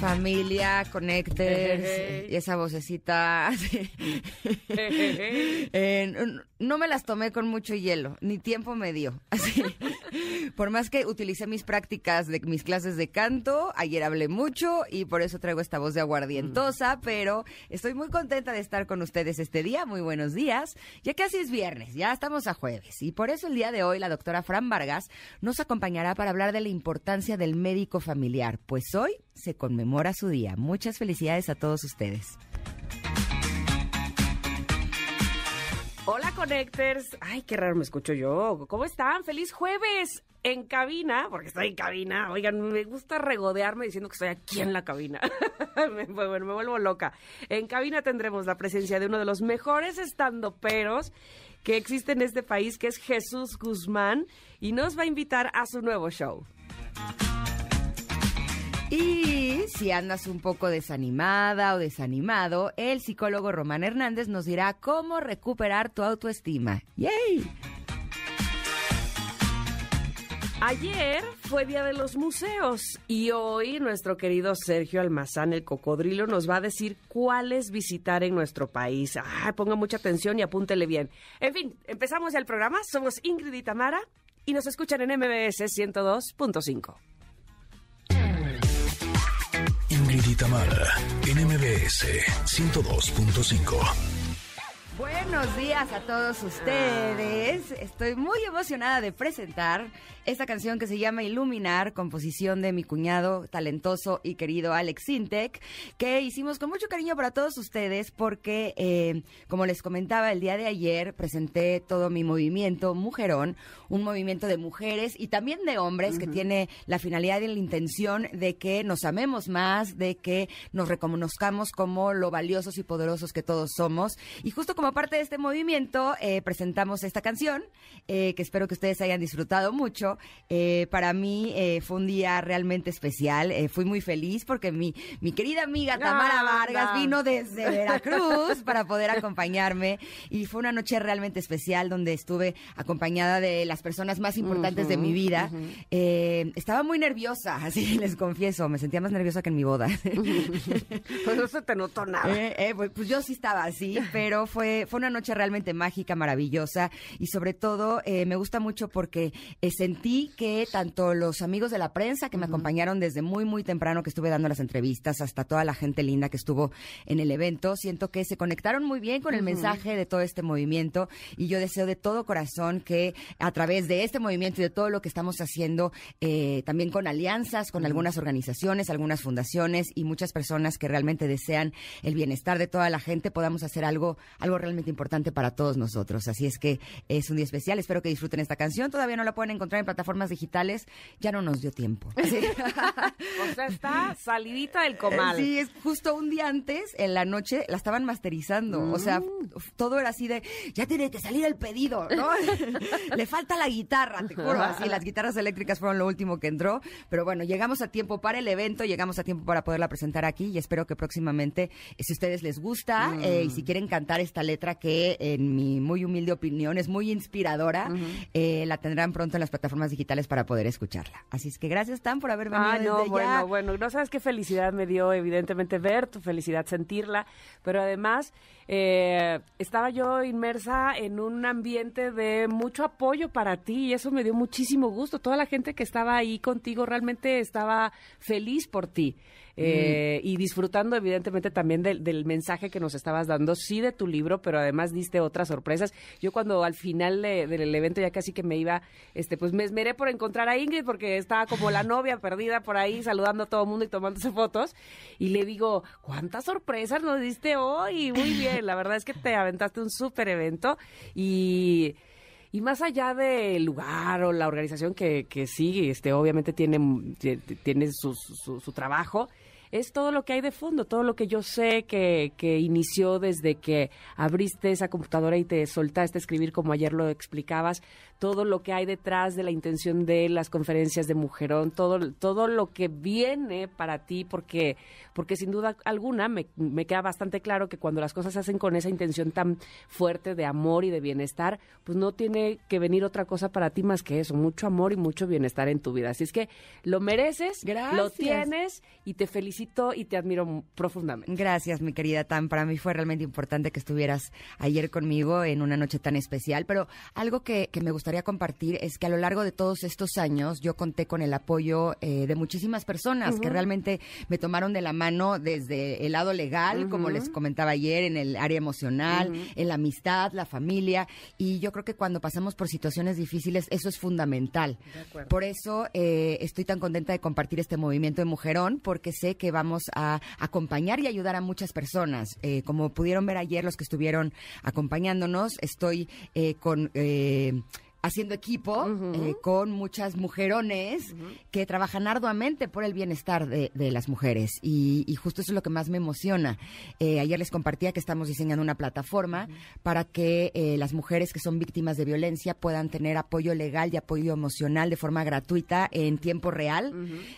Familia, Connectors, y esa vocecita. Eh, no, no me las tomé con mucho hielo, ni tiempo me dio. Así, por más que utilicé mis prácticas de mis clases de canto, ayer hablé mucho y por eso traigo esta voz de aguardientosa, pero estoy muy contenta de estar con ustedes este día. Muy buenos días. Ya casi es viernes, ya estamos a jueves. Y por eso el día de hoy la doctora Fran Vargas nos acompañará para hablar de la importancia del médico familiar, pues hoy se conmemora su día. Muchas felicidades a todos ustedes. Hola, Connectors. Ay, qué raro me escucho yo. ¿Cómo están? ¡Feliz jueves! En cabina, porque estoy en cabina. Oigan, me gusta regodearme diciendo que estoy aquí en la cabina. me, bueno, me vuelvo loca. En cabina tendremos la presencia de uno de los mejores estandoperos que existe en este país, que es Jesús Guzmán, y nos va a invitar a su nuevo show. Y si andas un poco desanimada o desanimado, el psicólogo Román Hernández nos dirá cómo recuperar tu autoestima. ¡Yay! Ayer fue Día de los Museos y hoy nuestro querido Sergio Almazán, el cocodrilo, nos va a decir cuáles visitar en nuestro país. Ah, ponga mucha atención y apúntele bien. En fin, empezamos ya el programa. Somos Ingrid y Tamara y nos escuchan en MBS 102.5. Ingrid y Tamara, en MBS 102.5. Buenos días a todos ustedes. Estoy muy emocionada de presentar esta canción que se llama Iluminar, composición de mi cuñado talentoso y querido Alex Sintek, que hicimos con mucho cariño para todos ustedes porque, eh, como les comentaba el día de ayer, presenté todo mi movimiento Mujerón, un movimiento de mujeres y también de hombres que tiene la finalidad y la intención de que nos amemos más, de que nos reconozcamos como lo valiosos y poderosos que todos somos. Y justo como parte de este movimiento, eh, presentamos esta canción, eh, que espero que ustedes hayan disfrutado mucho. Eh, para mí eh, fue un día realmente especial. Eh, fui muy feliz porque mi, mi querida amiga Tamara Anda. Vargas vino desde Veracruz para poder acompañarme. Y fue una noche realmente especial donde estuve acompañada de las personas más importantes de mi vida. Eh, estaba muy nerviosa, así les confieso. Me sentía más nerviosa que en mi boda. Pues no se te notó nada. Pues, pues yo sí estaba así, pero fue, fue una noche realmente mágica, maravillosa y sobre todo eh, me gusta mucho porque eh, sentí que tanto los amigos de la prensa que me acompañaron desde muy, muy temprano que estuve dando las entrevistas hasta toda la gente linda que estuvo en el evento, siento que se conectaron muy bien con el mensaje de todo este movimiento y yo deseo de todo corazón que a través de este movimiento y de todo lo que estamos haciendo, eh, también con alianzas, con algunas organizaciones, algunas fundaciones y muchas personas que realmente desean el bienestar de toda la gente, podamos hacer algo, algo realmente importante para todos nosotros. Así es que es un día especial, espero que disfruten esta canción. Todavía no la pueden encontrar en plataformas digitales, ya no nos dio tiempo. Sí. O sea, está salidita del comal. Sí, es justo un día antes, en la noche, la estaban masterizando. O sea, f- todo era así de, ya tiene que salir el pedido, ¿no? Le falta la guitarra, te juro. Así, las guitarras eléctricas fueron lo último que entró. Pero bueno, llegamos a tiempo para el evento, llegamos a tiempo para poderla presentar aquí y espero que próximamente, eh, si a ustedes les gusta eh, y si quieren cantar esta letra que, en mi muy humilde opinión, es muy inspiradora, eh, la tendrán pronto en las plataformas digitales para poder escucharla. Así es que gracias, Tan, por haber venido Ah, no, desde bueno, ya. bueno, no sabes qué felicidad me dio, evidentemente, ver tu felicidad, sentirla, pero además eh, estaba yo inmersa en un ambiente de mucho apoyo para ti y eso me dio muchísimo gusto. Toda la gente que estaba ahí contigo realmente estaba feliz por ti. eh, y disfrutando evidentemente también del, del mensaje que nos estabas dando, sí de tu libro, pero además diste otras sorpresas. Yo cuando al final de- del evento ya casi que me iba, este, pues me esmeré por encontrar a Ingrid porque estaba como la novia perdida por ahí saludando a todo el mundo y tomándose fotos y le digo, ¿cuántas sorpresas nos diste hoy? Muy bien, la verdad es que te aventaste un súper evento y... Y más allá del lugar o la organización que, que sí, este, obviamente tiene, tiene su, su, trabajo, es todo lo que hay de fondo, todo lo que yo sé que, que inició desde que abriste esa computadora y te soltaste a escribir como ayer lo explicabas, todo lo que hay detrás de la intención de las conferencias de Mujerón, todo, todo lo que viene para ti, porque, porque sin duda alguna me, me queda bastante claro que cuando las cosas se hacen con esa intención tan fuerte de amor y de bienestar, pues no tiene que venir otra cosa para ti más que eso, mucho amor y mucho bienestar en tu vida. Así es que lo mereces, lo tienes y te felicito y te admiro profundamente. Gracias, mi querida Tam. Para mí fue realmente importante que estuvieras ayer conmigo en una noche tan especial, pero algo que, que me gustaría compartir es que a lo largo de todos estos años yo conté con el apoyo eh, de muchísimas personas que realmente me tomaron de la mano desde el lado legal, como les comentaba ayer, en el área emocional, en la amistad, la familia, y yo creo que cuando pasamos por situaciones difíciles eso es fundamental. Por eso eh, estoy tan contenta de compartir este movimiento de Mujerón, porque sé que vamos a acompañar y ayudar a muchas personas. Eh, como pudieron ver ayer los que estuvieron acompañándonos, estoy con haciendo equipo eh, con muchas mujerones que trabajan arduamente por el bienestar de, las mujeres. Y, justo eso es lo que más me emociona. Eh, ayer les compartía que estamos diseñando una plataforma para que eh, las mujeres que son víctimas de violencia puedan tener apoyo legal y apoyo emocional de forma gratuita en tiempo real.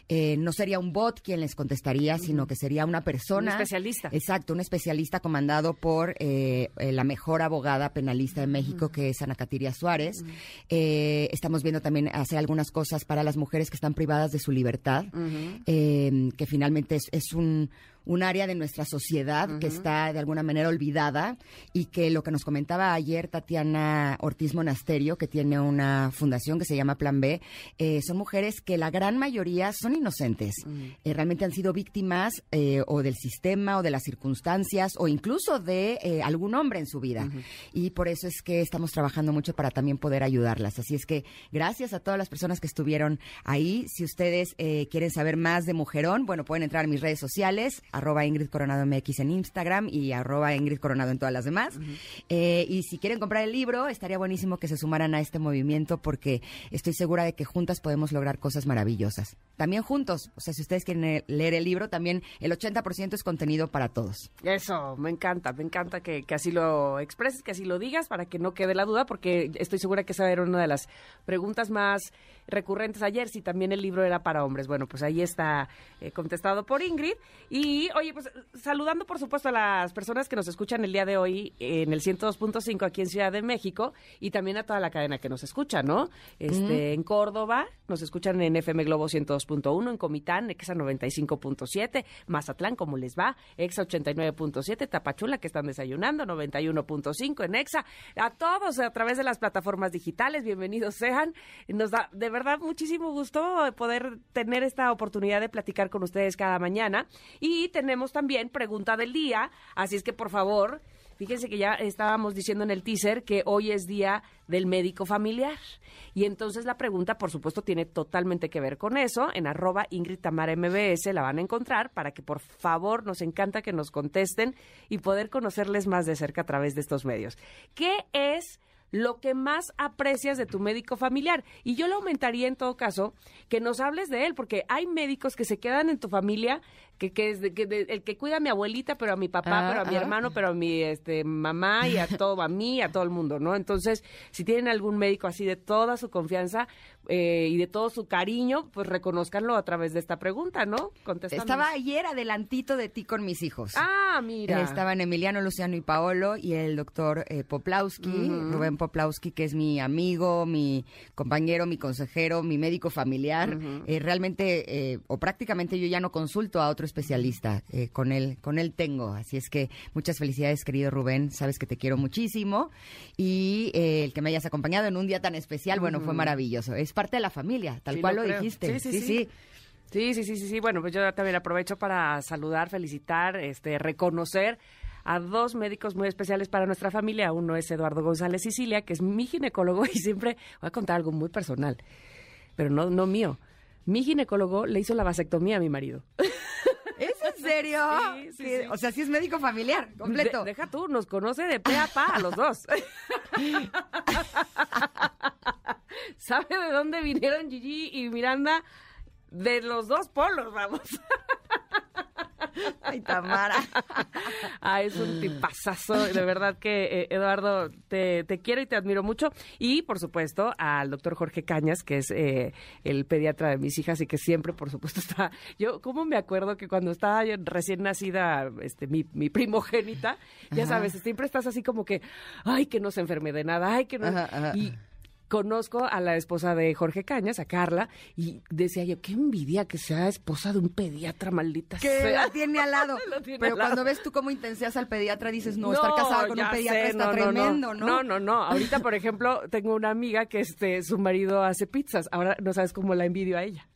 no sería un bot quien les contestaría, sino que sería una persona. Un especialista. Exacto, un especialista comandado por la mejor abogada penalista de México, que es Ana Catiria Suárez. Eh, estamos viendo también hacer algunas cosas para las mujeres que están privadas de su libertad, eh, que finalmente es un, un área de nuestra sociedad que está de alguna manera olvidada y que lo que nos comentaba ayer Tatiana Ortiz Monasterio, que tiene una fundación que se llama Plan B, eh, son mujeres que la gran mayoría son inocentes. Eh, realmente han sido víctimas eh, o del sistema o de las circunstancias o incluso de algún hombre en su vida. Y por eso es que estamos trabajando mucho para también poder ayudarlas. Así es que gracias a todas las personas que estuvieron ahí. Si ustedes quieren saber más de Mujerón, bueno, pueden entrar a mis redes sociales arroba Ingrid Coronado MX en Instagram y arroba Ingrid Coronado en todas las demás. Eh, y si quieren comprar el libro, estaría buenísimo que se sumaran a este movimiento porque estoy segura de que juntas podemos lograr cosas maravillosas. También juntos, o sea, si ustedes quieren leer el libro, también el 80% es contenido para todos. Eso, me encanta, me encanta que, así lo expreses, que así lo digas para que no quede la duda porque estoy segura que esa era una de las preguntas más recurrentes ayer, si también el libro era para hombres. Bueno, pues ahí está eh, contestado por Ingrid. Y oye, pues saludando por supuesto a las personas que nos escuchan el día de hoy en el 102.5 aquí en Ciudad de México y también a toda la cadena que nos escucha, ¿no? Este, En Córdoba nos escuchan en FM Globo 102.1, en Comitán, Exa 95.7, Mazatlán, ¿cómo les va? Exa 89.7, Tapachula, que están desayunando, 91.5 en Exa. A todos a través de las plataformas digitales, bienvenidos sean. Nos da de verdad muchísimo gusto poder tener esta oportunidad de platicar con ustedes cada mañana y tenemos también pregunta del día, así es que por favor, fíjense que ya estábamos diciendo en el teaser que hoy es día del médico familiar. Y entonces la pregunta, por supuesto, tiene totalmente que ver con eso. En arroba Ingrid Tamara MBS la van a encontrar para que por favor nos encanta que nos contesten y poder conocerles más de cerca a través de estos medios. ¿Qué es lo que más aprecias de tu médico familiar. Y yo le aumentaría en todo caso que nos hables de él, porque hay médicos que se quedan en tu familia que, que es el que cuida a mi abuelita, pero a mi papá, pero a mi hermano, pero a mi este, mamá y a todo, a mí, a todo el mundo, ¿no? Entonces, si tienen algún médico así de toda su confianza eh, y de todo su cariño, pues reconozcanlo a través de esta pregunta, ¿no? Estaba ayer adelantito de ti con mis hijos. Ah, mira. estaban Emiliano, Luciano y Paolo y el doctor eh, Poplawski, Rubén Poplawski, que es mi amigo, mi compañero, mi consejero, mi médico familiar. Eh, realmente, o prácticamente yo ya no consulto a otros especialista. Eh, con él, con él tengo. Así es que muchas felicidades, querido Rubén. Sabes que te quiero muchísimo. Y eh, el que me hayas acompañado en un día tan especial, bueno, fue maravilloso. Es parte de la familia, tal cual lo, dijiste. sí, sí. sí. Sí, sí, sí, sí, Bueno, pues yo también aprovecho para saludar, felicitar, este, reconocer a dos médicos muy especiales para nuestra familia. Uno es Eduardo González Sicilia, que es mi ginecólogo y siempre voy a contar algo muy personal, pero no, no mío. Mi ginecólogo le hizo la vasectomía a mi marido. ¿Es en serio? Sí, sí, O sea, sí es médico familiar, completo. deja tú, nos conoce de pe a pa a los dos. ¿Sabe de dónde vinieron Gigi y Miranda? De los dos polos, vamos. Ay, Tamara. Ah, es un tipazazo. De verdad que, eh, Eduardo, te, te, quiero y te admiro mucho. Y, por supuesto, al doctor Jorge Cañas, que es eh, el pediatra de mis hijas y que siempre, por supuesto, está... Yo, ¿cómo me acuerdo que cuando estaba recién nacida este, mi, mi primogénita, ya sabes, siempre estás así como que, ay, que no se enferme de nada, ay, que no... Y conozco a la esposa de Jorge Cañas, a Carla, y decía yo, qué envidia que sea esposa de un pediatra, maldita que la tiene al lado. Pero cuando ves tú cómo intenseas al pediatra, dices, no, estar casada con un pediatra está tremendo, ¿no? No, no, no. Ahorita, por ejemplo, tengo una amiga que este, su marido hace pizzas. Ahora no sabes cómo la envidio a ella.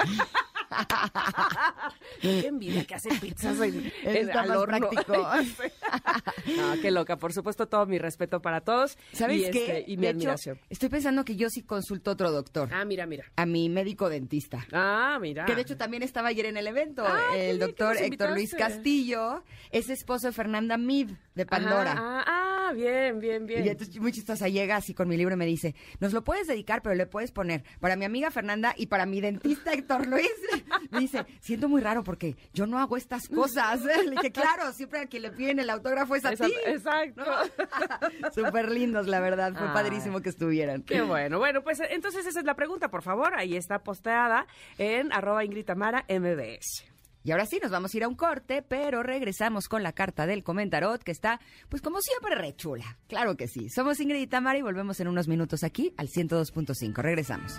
qué envidia que hace pizzas en, en al horno. no, qué loca. Por supuesto, todo mi respeto para todos. ¿Sabes y qué? Este, y mi admiración. estoy pensando que yo sí consulto a otro doctor. Ah, mira, mira. A mi médico dentista. Ah, mira. Que de hecho también estaba ayer en el evento. Ah, el doctor Héctor Luis Castillo es esposo de Fernanda Mid de Pandora. Ah, ah, bien, bien, bien. Y entonces muy chistosa llega así con mi libro y me dice, nos lo puedes dedicar, pero le puedes poner para mi amiga Fernanda y para mi dentista Héctor Luis. Me dice, siento muy raro porque yo no hago estas cosas. Le dije, claro, siempre a quien le piden el autógrafo es a ti. Exacto. Súper lindos, la verdad. Fue padrísimo que estuvieran. Qué bueno. Bueno, pues entonces esa es la pregunta, por favor. Ahí está posteada en arroba Ingrid Tamara MBS. Y ahora sí, nos vamos a ir a un corte, pero regresamos con la carta del comentarot, que está, pues como siempre, re chula. Claro que sí. Somos Ingrid y Tamara y volvemos en unos minutos aquí al 102.5. Regresamos.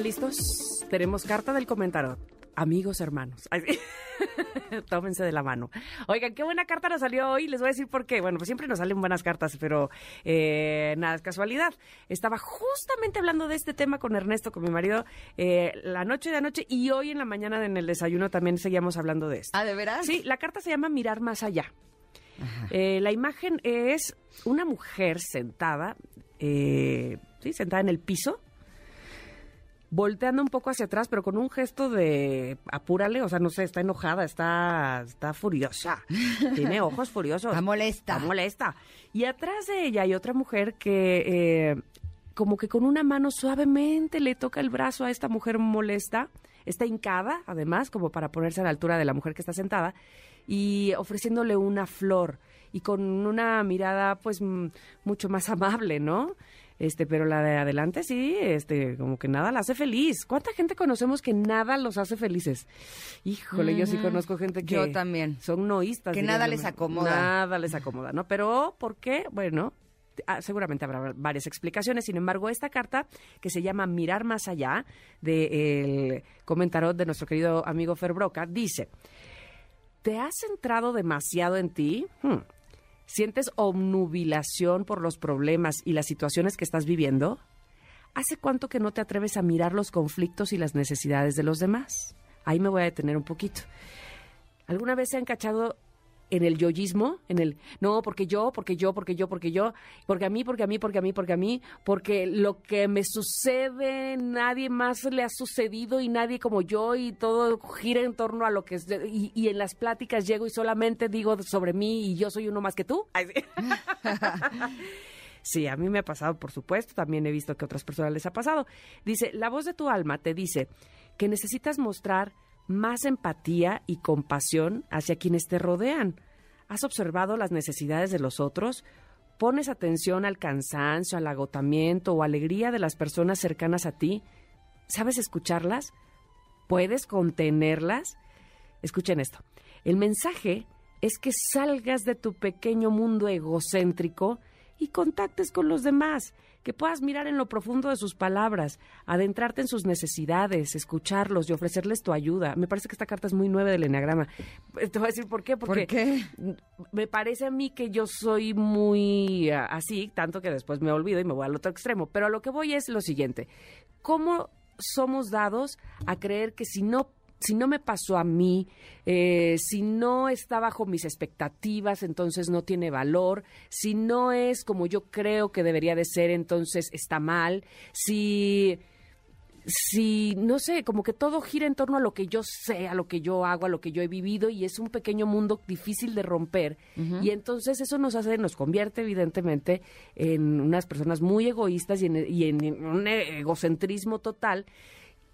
¿Están listos? Tenemos carta del comentario. Amigos, hermanos. Ay, sí. Tómense de la mano. Oigan, qué buena carta nos salió hoy. Les voy a decir por qué. Bueno, pues siempre nos salen buenas cartas, pero eh, nada, es casualidad. Estaba justamente hablando de este tema con Ernesto, con mi marido, eh, la noche de anoche y hoy en la mañana en el desayuno también seguíamos hablando de esto. ¿Ah, de veras? Sí, la carta se llama Mirar más allá. Eh, la imagen es una mujer sentada, eh, sí, sentada en el piso, volteando un poco hacia atrás, pero con un gesto de apúrale, o sea, no sé, está enojada, está, está furiosa, tiene ojos furiosos. Está molesta. Está molesta. Y atrás de ella hay otra mujer que eh, como que con una mano suavemente le toca el brazo a esta mujer molesta, está hincada, además, como para ponerse a la altura de la mujer que está sentada, y ofreciéndole una flor y con una mirada pues mucho más amable, ¿no? Este, pero la de adelante sí, este, como que nada la hace feliz. ¿Cuánta gente conocemos que nada los hace felices? Híjole, yo sí conozco gente que Yo también. son noístas. Que nada les acomoda. Nada les acomoda, ¿no? Pero, ¿por qué? Bueno, ah, seguramente habrá varias explicaciones. Sin embargo, esta carta, que se llama Mirar más allá, del comentarot de nuestro querido amigo Fer Broca, dice, ¿te has centrado demasiado en ti? Hmm. ¿Sientes obnubilación por los problemas y las situaciones que estás viviendo? ¿Hace cuánto que no te atreves a mirar los conflictos y las necesidades de los demás? Ahí me voy a detener un poquito. ¿Alguna vez se han cachado en el yoyismo? En el, no, porque yo, porque yo, porque yo, porque yo, porque a mí, porque a mí, porque a mí, porque a mí, porque lo que me sucede, nadie más le ha sucedido y nadie como yo y todo gira en torno a lo que es, y, y en las pláticas llego y solamente digo sobre mí y yo soy uno más que tú. Ay, sí. Sí, a mí me ha pasado, por supuesto, también he visto que a otras personas les ha pasado. Dice, la voz de tu alma te dice que necesitas mostrar más empatía y compasión hacia quienes te rodean. ¿Has observado las necesidades de los otros? ¿Pones atención al cansancio, al agotamiento o alegría de las personas cercanas a ti? ¿Sabes escucharlas? ¿Puedes contenerlas? Escuchen esto. El mensaje es que salgas de tu pequeño mundo egocéntrico y contactes con los demás, que puedas mirar en lo profundo de sus palabras, adentrarte en sus necesidades, escucharlos y ofrecerles tu ayuda. Me parece que esta carta es muy nueva del Enneagrama. Te voy a decir por qué. Porque ¿Por qué? me parece a mí que yo soy muy ah, así, tanto que después me olvido y me voy al otro extremo. Pero a lo que voy es lo siguiente. ¿Cómo somos dados a creer que si no si no me pasó a mí, eh, si no está bajo mis expectativas, entonces no tiene valor, si no es como yo creo que debería de ser, entonces está mal, si si, no sé, como que todo gira en torno a lo que yo sé, a lo que yo hago, a lo que yo he vivido y es un pequeño mundo difícil de romper. Y entonces eso nos hace, nos convierte evidentemente en unas personas muy egoístas y en, y en un egocentrismo total.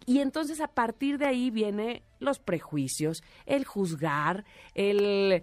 Y entonces a partir de ahí viene los prejuicios, el juzgar, el,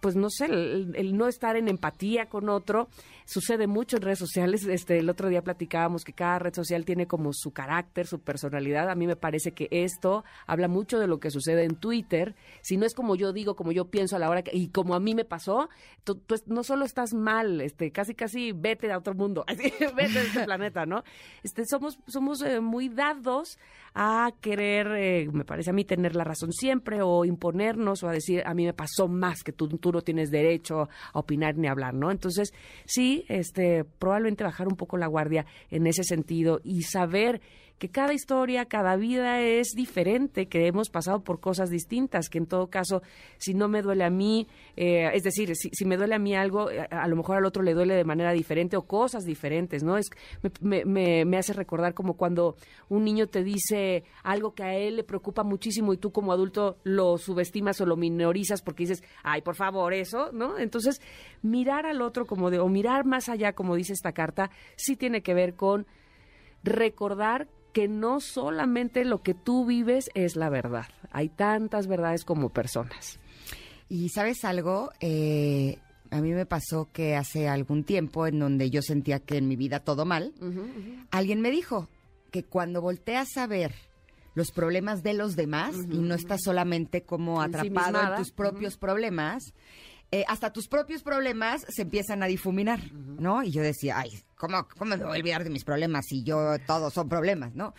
pues no sé, el, no estar en empatía con otro. Sucede mucho en redes sociales. Este, el otro día platicábamos que cada red social tiene como su carácter, su personalidad. A mí me parece que esto habla mucho de lo que sucede en Twitter. Si no es como yo digo, como yo pienso a la hora que, y como a mí me pasó, tú, no solo estás mal, este, casi casi vete a otro mundo, así, vete de este planeta, ¿no? Este, somos, somos eh, muy dados a querer, eh, me parece a mí, tener la razón siempre o imponernos o a decir, a mí me pasó más que tú, tú no tienes derecho a opinar ni a hablar, ¿no? Entonces, sí, este, probablemente bajar un poco la guardia en ese sentido y saber que cada historia, cada vida es diferente, que hemos pasado por cosas distintas, que en todo caso, si no me duele a mí, eh, es decir, si, me duele a mí algo, a, a, lo mejor al otro le duele de manera diferente o cosas diferentes, ¿no? Es me, me, me, hace recordar como cuando un niño te dice algo que a él le preocupa muchísimo y tú como adulto lo subestimas o lo minorizas porque dices, ay, por favor, eso, ¿no? Entonces, mirar al otro como de, o mirar más allá, como dice esta carta, sí tiene que ver con recordar que no solamente lo que tú vives es la verdad. Hay tantas verdades como personas. Y sabes algo, eh, a mí me pasó que hace algún tiempo en donde yo sentía que en mi vida todo mal, uh -huh, uh -huh. alguien me dijo que cuando volteas a ver los problemas de los demás uh -huh, y no estás solamente como atrapado en tus propios problemas, eh, hasta tus propios problemas se empiezan a difuminar. ¿no? Y yo decía, ay, ¿cómo, ¿cómo me voy a olvidar de mis problemas si yo todos son problemas, ¿no?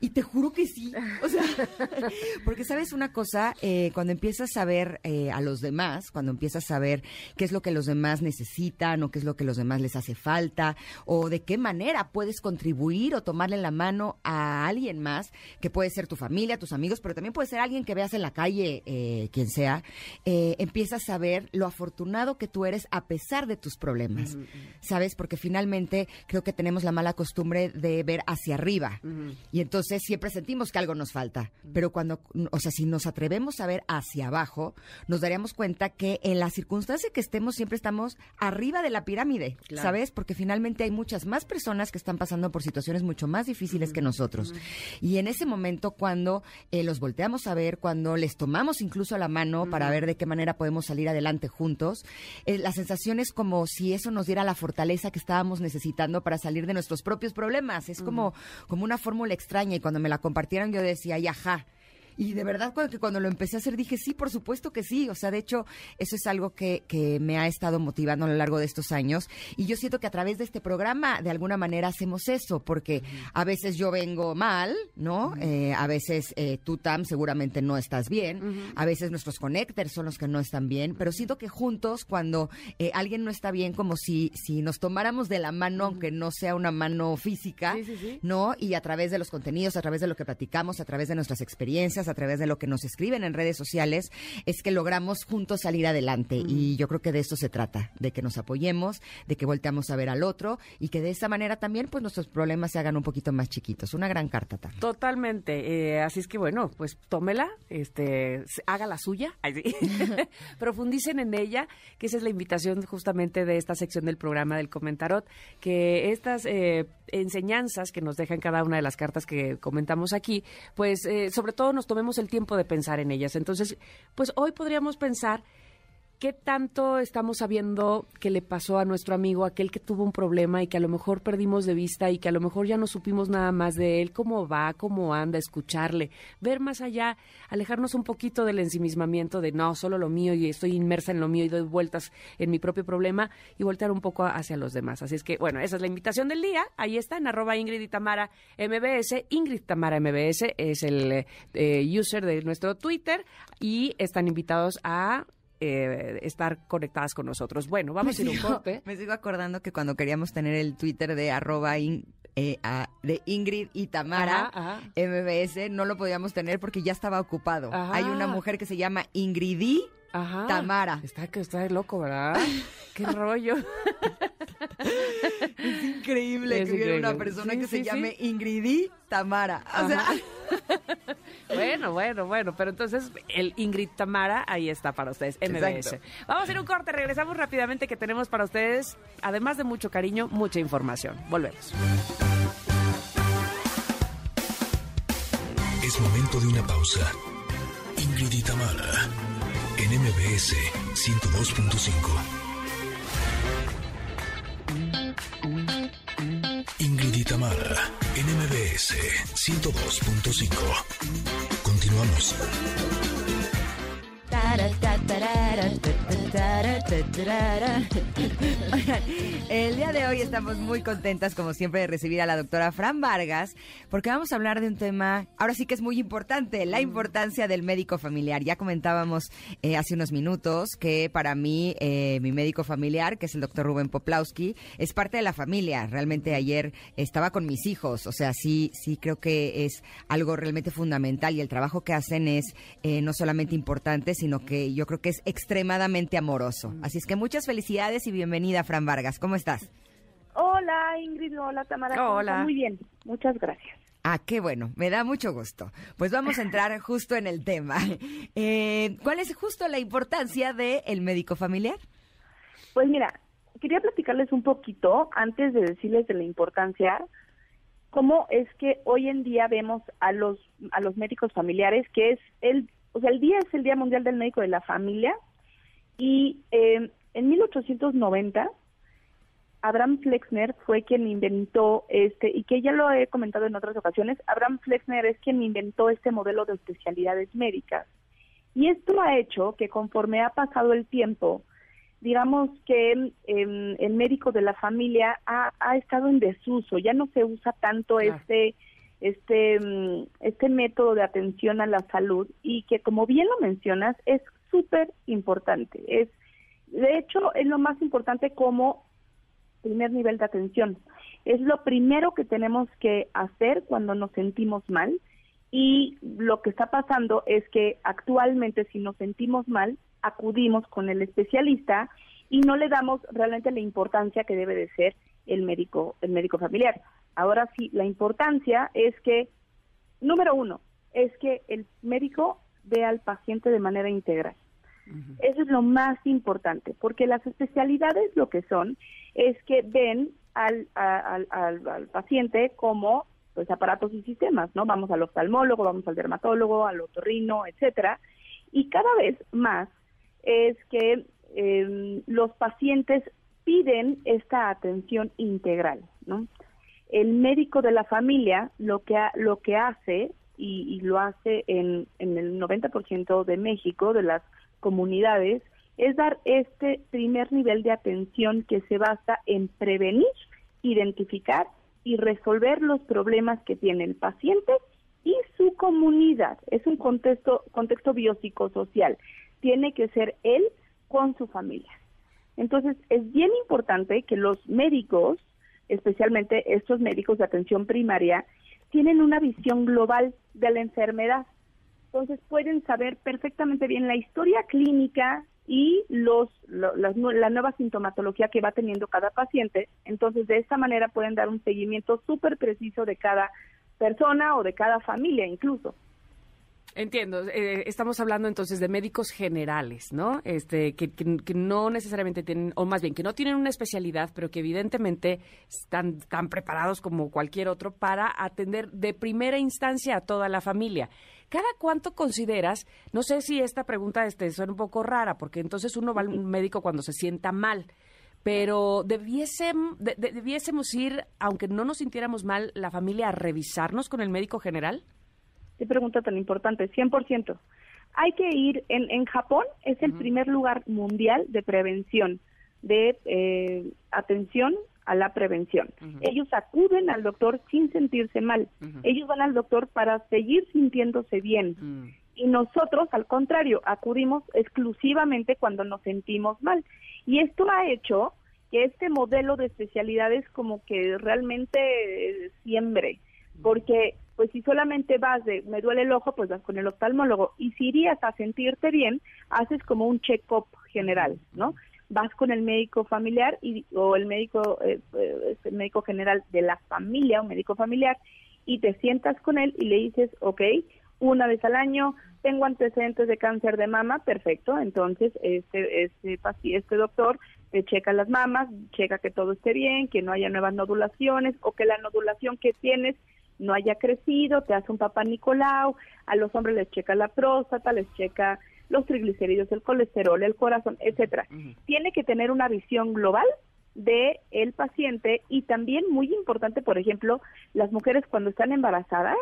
Y te juro que sí. O sea, porque sabes una cosa, eh, cuando empiezas a ver eh, a los demás, cuando empiezas a ver qué es lo que los demás necesitan o qué es lo que los demás les hace falta o de qué manera puedes contribuir o tomarle la mano a alguien más, que puede ser tu familia, tus amigos, pero también puede ser alguien que veas en la calle, eh, quien sea, empiezas a ver lo afortunado que tú eres a pesar de tus problemas. Uh -huh. ¿Sabes? Porque finalmente creo que tenemos la mala costumbre de ver hacia arriba. Uh -huh. Y entonces entonces siempre sentimos que algo nos falta. Pero cuando, o sea, si nos atrevemos a ver hacia abajo, nos daríamos cuenta que en la circunstancia que estemos siempre estamos arriba de la pirámide, claro. ¿sabes? Porque finalmente hay muchas más personas que están pasando por situaciones mucho más difíciles uh -huh. que nosotros. Uh -huh. Y en ese momento, cuando eh, los volteamos a ver, cuando les tomamos incluso la mano uh -huh. para ver de qué manera podemos salir adelante juntos, eh, la sensación es como si eso nos diera la fortaleza que estábamos necesitando para salir de nuestros propios problemas. Es como, como una fórmula extraña y cuando me la compartieron yo decía, y ajá, y de verdad, cuando, cuando lo empecé a hacer, dije, sí, por supuesto que sí. O sea, de hecho, eso es algo que, que, me ha estado motivando a lo largo de estos años. Y yo siento que a través de este programa, de alguna manera, hacemos eso, porque a veces yo vengo mal, ¿no? Eh, a veces eh, tú, Tam, seguramente no estás bien. Uh -huh. A veces nuestros connectors son los que no están bien. Pero siento que juntos, cuando eh, alguien no está bien, como si, si nos tomáramos de la mano, uh -huh. aunque no sea una mano física, sí, sí, sí. ¿no? Y a través de los contenidos, a través de lo que platicamos, a través de nuestras experiencias, a través de lo que nos escriben en redes sociales, es que logramos juntos salir adelante. Y yo creo que de eso se trata, de que nos apoyemos, de que volteamos a ver al otro y que de esa manera también pues nuestros problemas se hagan un poquito más chiquitos. Una gran carta también. Totalmente. Eh, así es que bueno, pues tómela, este, haga la suya, profundicen en ella, que esa es la invitación justamente de esta sección del programa del Comentarot, que estas eh, enseñanzas que nos dejan cada una de las cartas que comentamos aquí, pues eh, sobre todo nos tomemos el tiempo de pensar en ellas. Entonces, pues hoy podríamos pensar ¿Qué tanto estamos sabiendo que le pasó a nuestro amigo, aquel que tuvo un problema y que a lo mejor perdimos de vista y que a lo mejor ya no supimos nada más de él, cómo va, cómo anda, escucharle, ver más allá, alejarnos un poquito del ensimismamiento de no, solo lo mío y estoy inmersa en lo mío y doy vueltas en mi propio problema y voltear un poco hacia los demás. Así es que, bueno, esa es la invitación del día. Ahí está, en arroba Ingrid y Tamara MBS. Ingrid Tamara MBS es el eh, user de nuestro Twitter y están invitados a eh, estar conectadas con nosotros. Bueno, vamos a ir un corte. Me sigo acordando que cuando queríamos tener el Twitter de arroba eh, de Ingrid y Tamara MBS, no lo podíamos tener porque ya estaba ocupado. Hay una mujer que se llama Ingrid Tamara. Está que está loco, ¿verdad? Qué rollo. es increíble que hubiera una persona que se llame Ingrid Tamara. O sea, bueno, bueno, bueno, pero entonces el Ingrid Tamara ahí está para ustedes, MBS. Vamos a hacer un corte, regresamos rápidamente que tenemos para ustedes, además de mucho cariño, mucha información. Volvemos. Es momento de una pausa. Ingrid y Tamara, en MBS 102.5. Ingrid NMBS 102.5. Continuamos. El día de hoy estamos muy contentas, como siempre, de recibir a la doctora Fran Vargas, porque vamos a hablar de un tema, ahora sí que es muy importante, la importancia del médico familiar. Ya comentábamos eh, hace unos minutos que para mí, eh, mi médico familiar, que es el doctor Rubén Poplawski, es parte de la familia. Realmente ayer estaba con mis hijos, o sea, sí, sí creo que es algo realmente fundamental y el trabajo que hacen es eh, no solamente importante, sino que yo creo que es extremadamente amoroso. Así es que muchas felicidades y bienvenida, Fran Vargas. ¿Cómo estás? Hola, Ingrid. Hola, Tamara. Hola. Muy bien. Muchas gracias. Ah, qué bueno, me da mucho gusto. Pues vamos a entrar justo en el tema. Eh, ¿Cuál es justo la importancia del el médico familiar? Pues mira, quería platicarles un poquito, antes de decirles de la importancia, cómo es que hoy en día vemos a los, a los médicos familiares, que es el o sea, el día es el Día Mundial del Médico de la Familia y eh, en 1890 Abraham Flexner fue quien inventó este, y que ya lo he comentado en otras ocasiones, Abraham Flexner es quien inventó este modelo de especialidades médicas. Y esto ha hecho que conforme ha pasado el tiempo, digamos que em, el médico de la familia ha, ha, estado en desuso, ya no se usa tanto este este, este método de atención a la salud y que como bien lo mencionas es súper importante. Es, de hecho, es lo más importante como primer nivel de atención. Es lo primero que tenemos que hacer cuando nos sentimos mal y lo que está pasando es que actualmente si nos sentimos mal acudimos con el especialista y no le damos realmente la importancia que debe de ser el médico el médico familiar. Ahora sí, la importancia es que, número uno, es que el médico vea al paciente de manera integral. Eso es lo más importante, porque las especialidades lo que son es que ven al, al, al, paciente como pues aparatos y sistemas, ¿no? Vamos al oftalmólogo, vamos al dermatólogo, al otorrino, etcétera, y cada vez más es que em, los pacientes piden esta atención integral, ¿no? el médico de la familia lo que, lo que hace, y, lo hace en, en el 90% de México, de las comunidades, es dar este primer nivel de atención que se basa en prevenir, identificar y resolver los problemas que tiene el paciente y su comunidad. Es un contexto, contexto biopsicosocial. Tiene que ser él con su familia. Entonces, es bien importante que los médicos especialmente estos médicos de atención primaria, tienen una visión global de la enfermedad. Entonces pueden saber perfectamente bien la historia clínica y los, la nueva sintomatología que va teniendo cada paciente. Entonces de esta manera pueden dar un seguimiento súper preciso de cada persona o de cada familia incluso. Entiendo. Eh, estamos hablando entonces de médicos generales, ¿no? Este, que, que, no necesariamente tienen, o más bien que no tienen una especialidad, pero que evidentemente están tan preparados como cualquier otro para atender de primera instancia a toda la familia. ¿Cada cuánto consideras? No sé si esta pregunta este, suena un poco rara, porque entonces uno va al médico cuando se sienta mal pero debiésemos ir, aunque no nos sintiéramos mal, la familia a revisarnos con el médico general? Qué pregunta tan importante, 100%. Hay que ir, en, en Japón es el primer lugar mundial de prevención, de eh, atención a la prevención. Ellos acuden al doctor sin sentirse mal. Ellos van al doctor para seguir sintiéndose bien. Y nosotros, al contrario, acudimos exclusivamente cuando nos sentimos mal. Y esto ha hecho que este modelo de especialidades como que realmente eh, siembre, porque pues si solamente vas de me duele el ojo, pues vas con el oftalmólogo. Y si irías a sentirte bien, haces como un check-up general, ¿no? Vas con el médico familiar y, o el médico, eh, eh, el médico general de la familia, un médico familiar, y te sientas con él y le dices, ok, una vez al año, tengo antecedentes de cáncer de mama, perfecto, entonces este, este, este doctor te checa las mamas, checa que todo esté bien, que no haya nuevas nodulaciones o que la nodulación que tienes no haya crecido, te hace un papá Nicolau, a los hombres les checa la próstata, les checa los triglicéridos, el colesterol, el corazón, etcétera. Tiene que tener una visión global de el paciente y también muy importante, por ejemplo, las mujeres cuando están embarazadas,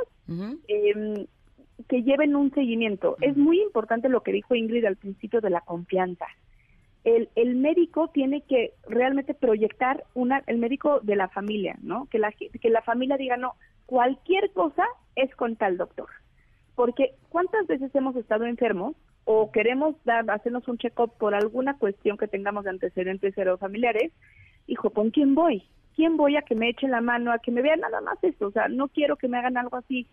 em, que lleven un seguimiento. Es muy importante lo que dijo Ingrid al principio de la confianza. El, el, médico tiene que realmente proyectar una, el médico de la familia, ¿no? Que la, que la familia diga, no, cualquier cosa es con tal doctor. Porque ¿cuántas veces hemos estado enfermos o queremos dar, hacernos un check-up por alguna cuestión que tengamos de antecedentes familiares? Hijo, ¿con quién voy? ¿Quién voy a que me echen la mano, a que me vean nada más esto? O sea, no quiero que me hagan algo así.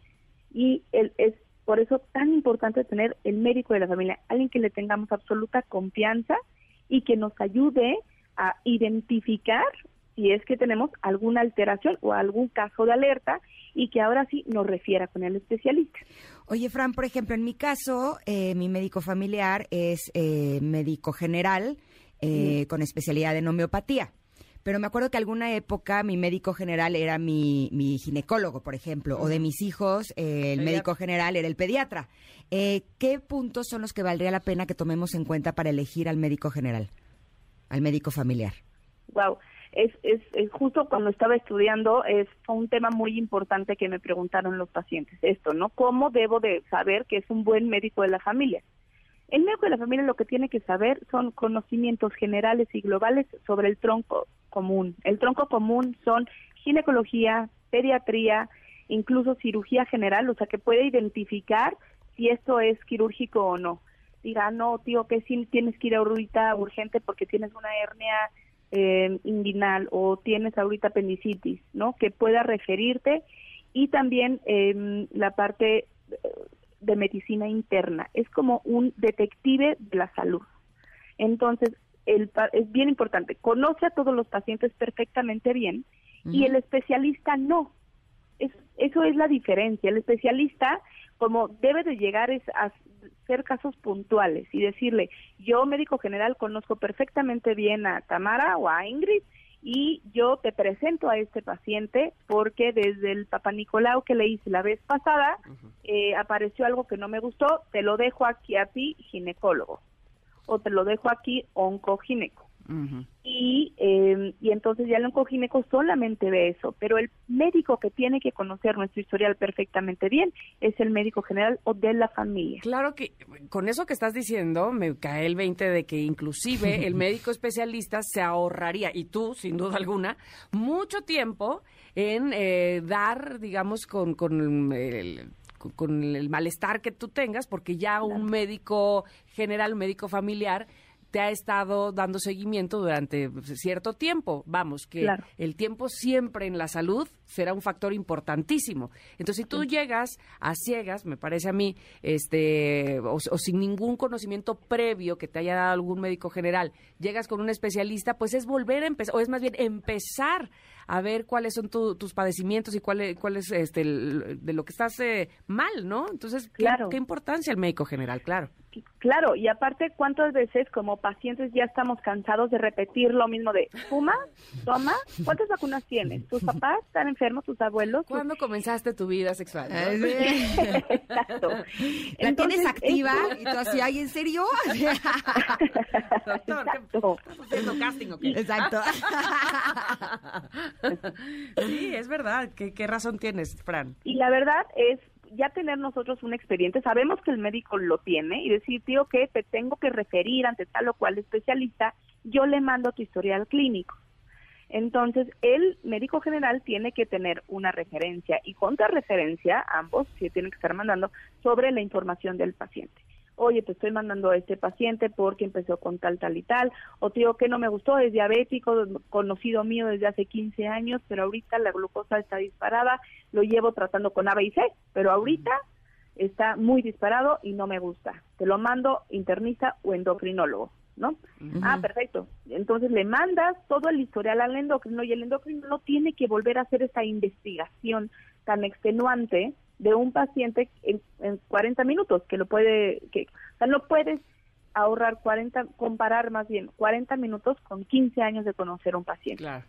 Y el, es por eso tan importante tener el médico de la familia, alguien que le tengamos absoluta confianza y que nos ayude a identificar si es que tenemos alguna alteración o algún caso de alerta y que ahora sí nos refiera con el especialista. Oye, Fran, por ejemplo, en mi caso, eh, mi médico familiar es eh, médico general eh, con especialidad en homeopatía. Pero me acuerdo que alguna época mi médico general era mi, mi ginecólogo, por ejemplo, o de mis hijos, el médico general era el pediatra. ¿Qué puntos son los que valdría la pena que tomemos en cuenta para elegir al médico general, al médico familiar? Wow es, es, justo cuando estaba estudiando, es, un tema muy importante que me preguntaron los pacientes, esto, ¿no? ¿Cómo debo de saber que es un buen médico de la familia? El médico de la familia lo que tiene que saber son conocimientos generales y globales sobre el tronco común. El tronco común son ginecología, pediatría, incluso cirugía general, o sea que puede identificar si esto es quirúrgico o no. Diga, no, tío, que si tienes que ir ahorita urgente porque tienes una hernia eh, inguinal o tienes ahorita apendicitis, ¿no? Que pueda referirte y también em, la parte eh, de medicina interna. Es como un detective de la salud. Entonces, el, es bien importante. Conoce a todos los pacientes perfectamente bien y el especialista no. Es, eso es la diferencia. El especialista, como debe de llegar es a ser casos puntuales y decirle, yo médico general conozco perfectamente bien a Tamara o a Ingrid y yo te presento a este paciente porque desde el Papa Nicolau que le hice la vez pasada eh, apareció algo que no me gustó, te lo dejo aquí a ti ginecólogo o te lo dejo aquí oncogineco y, eh, y entonces ya el oncogineco solamente ve eso, pero el médico que tiene que conocer nuestro historial perfectamente bien es el médico general o de la familia. Claro que con eso que estás diciendo me cae el 20 de que inclusive el médico especialista se ahorraría, y tú sin duda alguna, mucho tiempo en eh, dar, digamos, con, con el con el malestar que tú tengas, porque ya un médico general, un médico familiar, te ha estado dando seguimiento durante cierto tiempo. Vamos, que el tiempo siempre en la salud será un factor importantísimo. Entonces, si tú llegas a ciegas, me parece a mí, este, o, sin ningún conocimiento previo que te haya dado algún médico general, llegas con un especialista, pues es volver a empezar, o es más bien empezar a ver cuáles son tus padecimientos y cuál es, cuál es este, de lo que estás eh, mal, ¿no? Entonces, ¿qué, Claro. ¿qué importancia el médico general? Claro. Claro, y aparte, ¿cuántas veces como pacientes ya estamos cansados de repetir lo mismo de fuma, toma? ¿Cuántas vacunas tienes? ¿Tus papás están enfermos, tus abuelos? tus- ¿Cuándo comenzaste tu vida sexual? no? Exacto. ¿La Entonces, tienes activa? es- Y tú así, ay, ¿en serio? Doctor, ¿qué- Exacto. ¿estás haciendo casting o qué? Exacto. sí, es verdad. ¿Qué, qué razón tienes, Fran? Y la verdad es ya tener nosotros un expediente, sabemos que el médico lo tiene y decir, tío, que te tengo que referir ante tal o cual especialista, yo le mando tu historial clínico. Entonces, el médico general tiene que tener una referencia y contrarreferencia, ambos se tienen que estar mandando, sobre la información del paciente. Oye, te estoy mandando a este paciente porque empezó con tal, tal y tal, o tío, que no me gustó, es diabético, conocido mío desde hace 15 años, pero ahorita la glucosa está disparada, lo llevo tratando con A, B y C, pero ahorita está muy disparado y no me gusta. Te lo mando internista o endocrinólogo, ¿no? Ah, perfecto. Entonces le mandas todo el historial al endocrino y el endocrino no tiene que volver a hacer esa investigación tan extenuante de un paciente en, en 40 minutos, que lo puede, que, o sea, no puedes ahorrar 40, comparar más bien 40 minutos con 15 años de conocer a un paciente. Claro.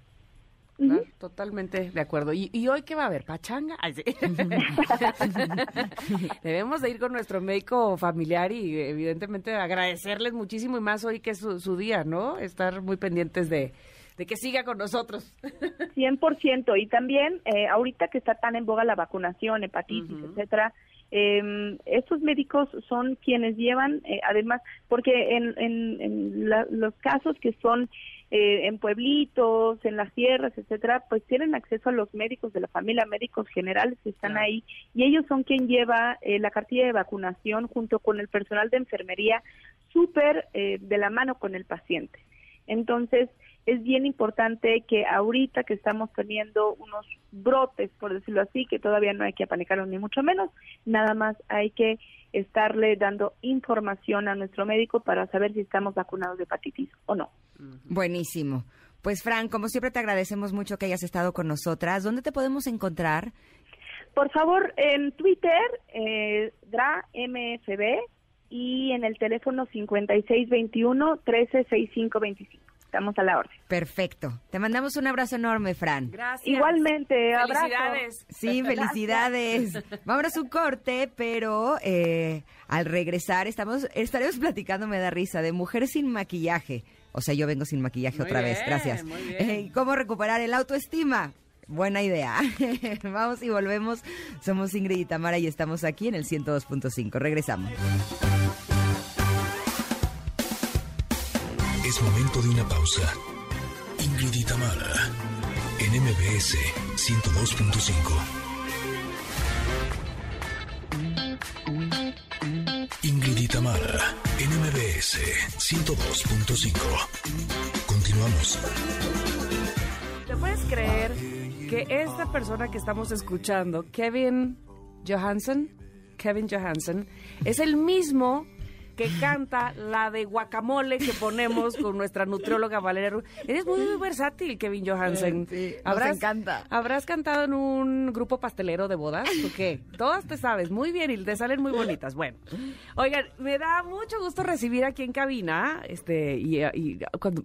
Totalmente de acuerdo. ¿Y, y hoy qué va a haber? ¿Pachanga? Ay, sí. Debemos de ir con nuestro médico familiar y evidentemente agradecerles muchísimo y más hoy que es su, su día, ¿no? Estar muy pendientes de, de que siga con nosotros. 100%. Y también, eh, ahorita que está tan en boga la vacunación, hepatitis, etcétera, eh, estos médicos son quienes llevan, eh, además, porque en, en, en la- los casos que son eh, en pueblitos, en las tierras, etcétera, pues tienen acceso a los médicos de la familia, médicos generales que están Claro. ahí, y ellos son quien lleva eh, la cartilla de vacunación junto con el personal de enfermería, súper eh, de la mano con el paciente. Entonces, es bien importante que ahorita que estamos teniendo unos brotes, por decirlo así, que todavía no hay que apanicarlos ni mucho menos, nada más hay que estarle dando información a nuestro médico para saber si estamos vacunados de hepatitis o no. Buenísimo. Pues Fran, como siempre te agradecemos mucho que hayas estado con nosotras. ¿Dónde te podemos encontrar? Por favor, en Twitter, eh, DraMFB y en el teléfono 5621-136525. Estamos a la orden. Perfecto. Te mandamos un abrazo enorme, Fran. Gracias. Igualmente, abrazo. Felicidades. Sí, felicidades. Vámonos a un corte, pero eh, al regresar estamos estaremos platicando, me da risa, de mujeres sin maquillaje. O sea, yo vengo sin maquillaje Muy otra vez, gracias. muy bien. Eh, ¿Cómo recuperar el autoestima? Buena idea. Vamos y volvemos. Somos Ingrid y Tamara y estamos aquí en el 102.5. Regresamos. Es momento de una pausa. Ingrid y en MBS 102.5. Ingrid y en MBS 102.5. Continuamos. ¿Te puedes creer que esta persona que estamos escuchando, Kevin Johansson, Kevin Johansson, es el mismo que canta la de guacamole que ponemos con nuestra nutrióloga Valeria Ru- Eres muy, muy versátil, Kevin Johansson. Sí, nos encanta. ¿Habrás cantado en un grupo pastelero de bodas o qué? Todas te sabes muy bien y te salen muy bonitas. Bueno, oigan, me da mucho gusto recibir aquí en cabina, este, y, y cuando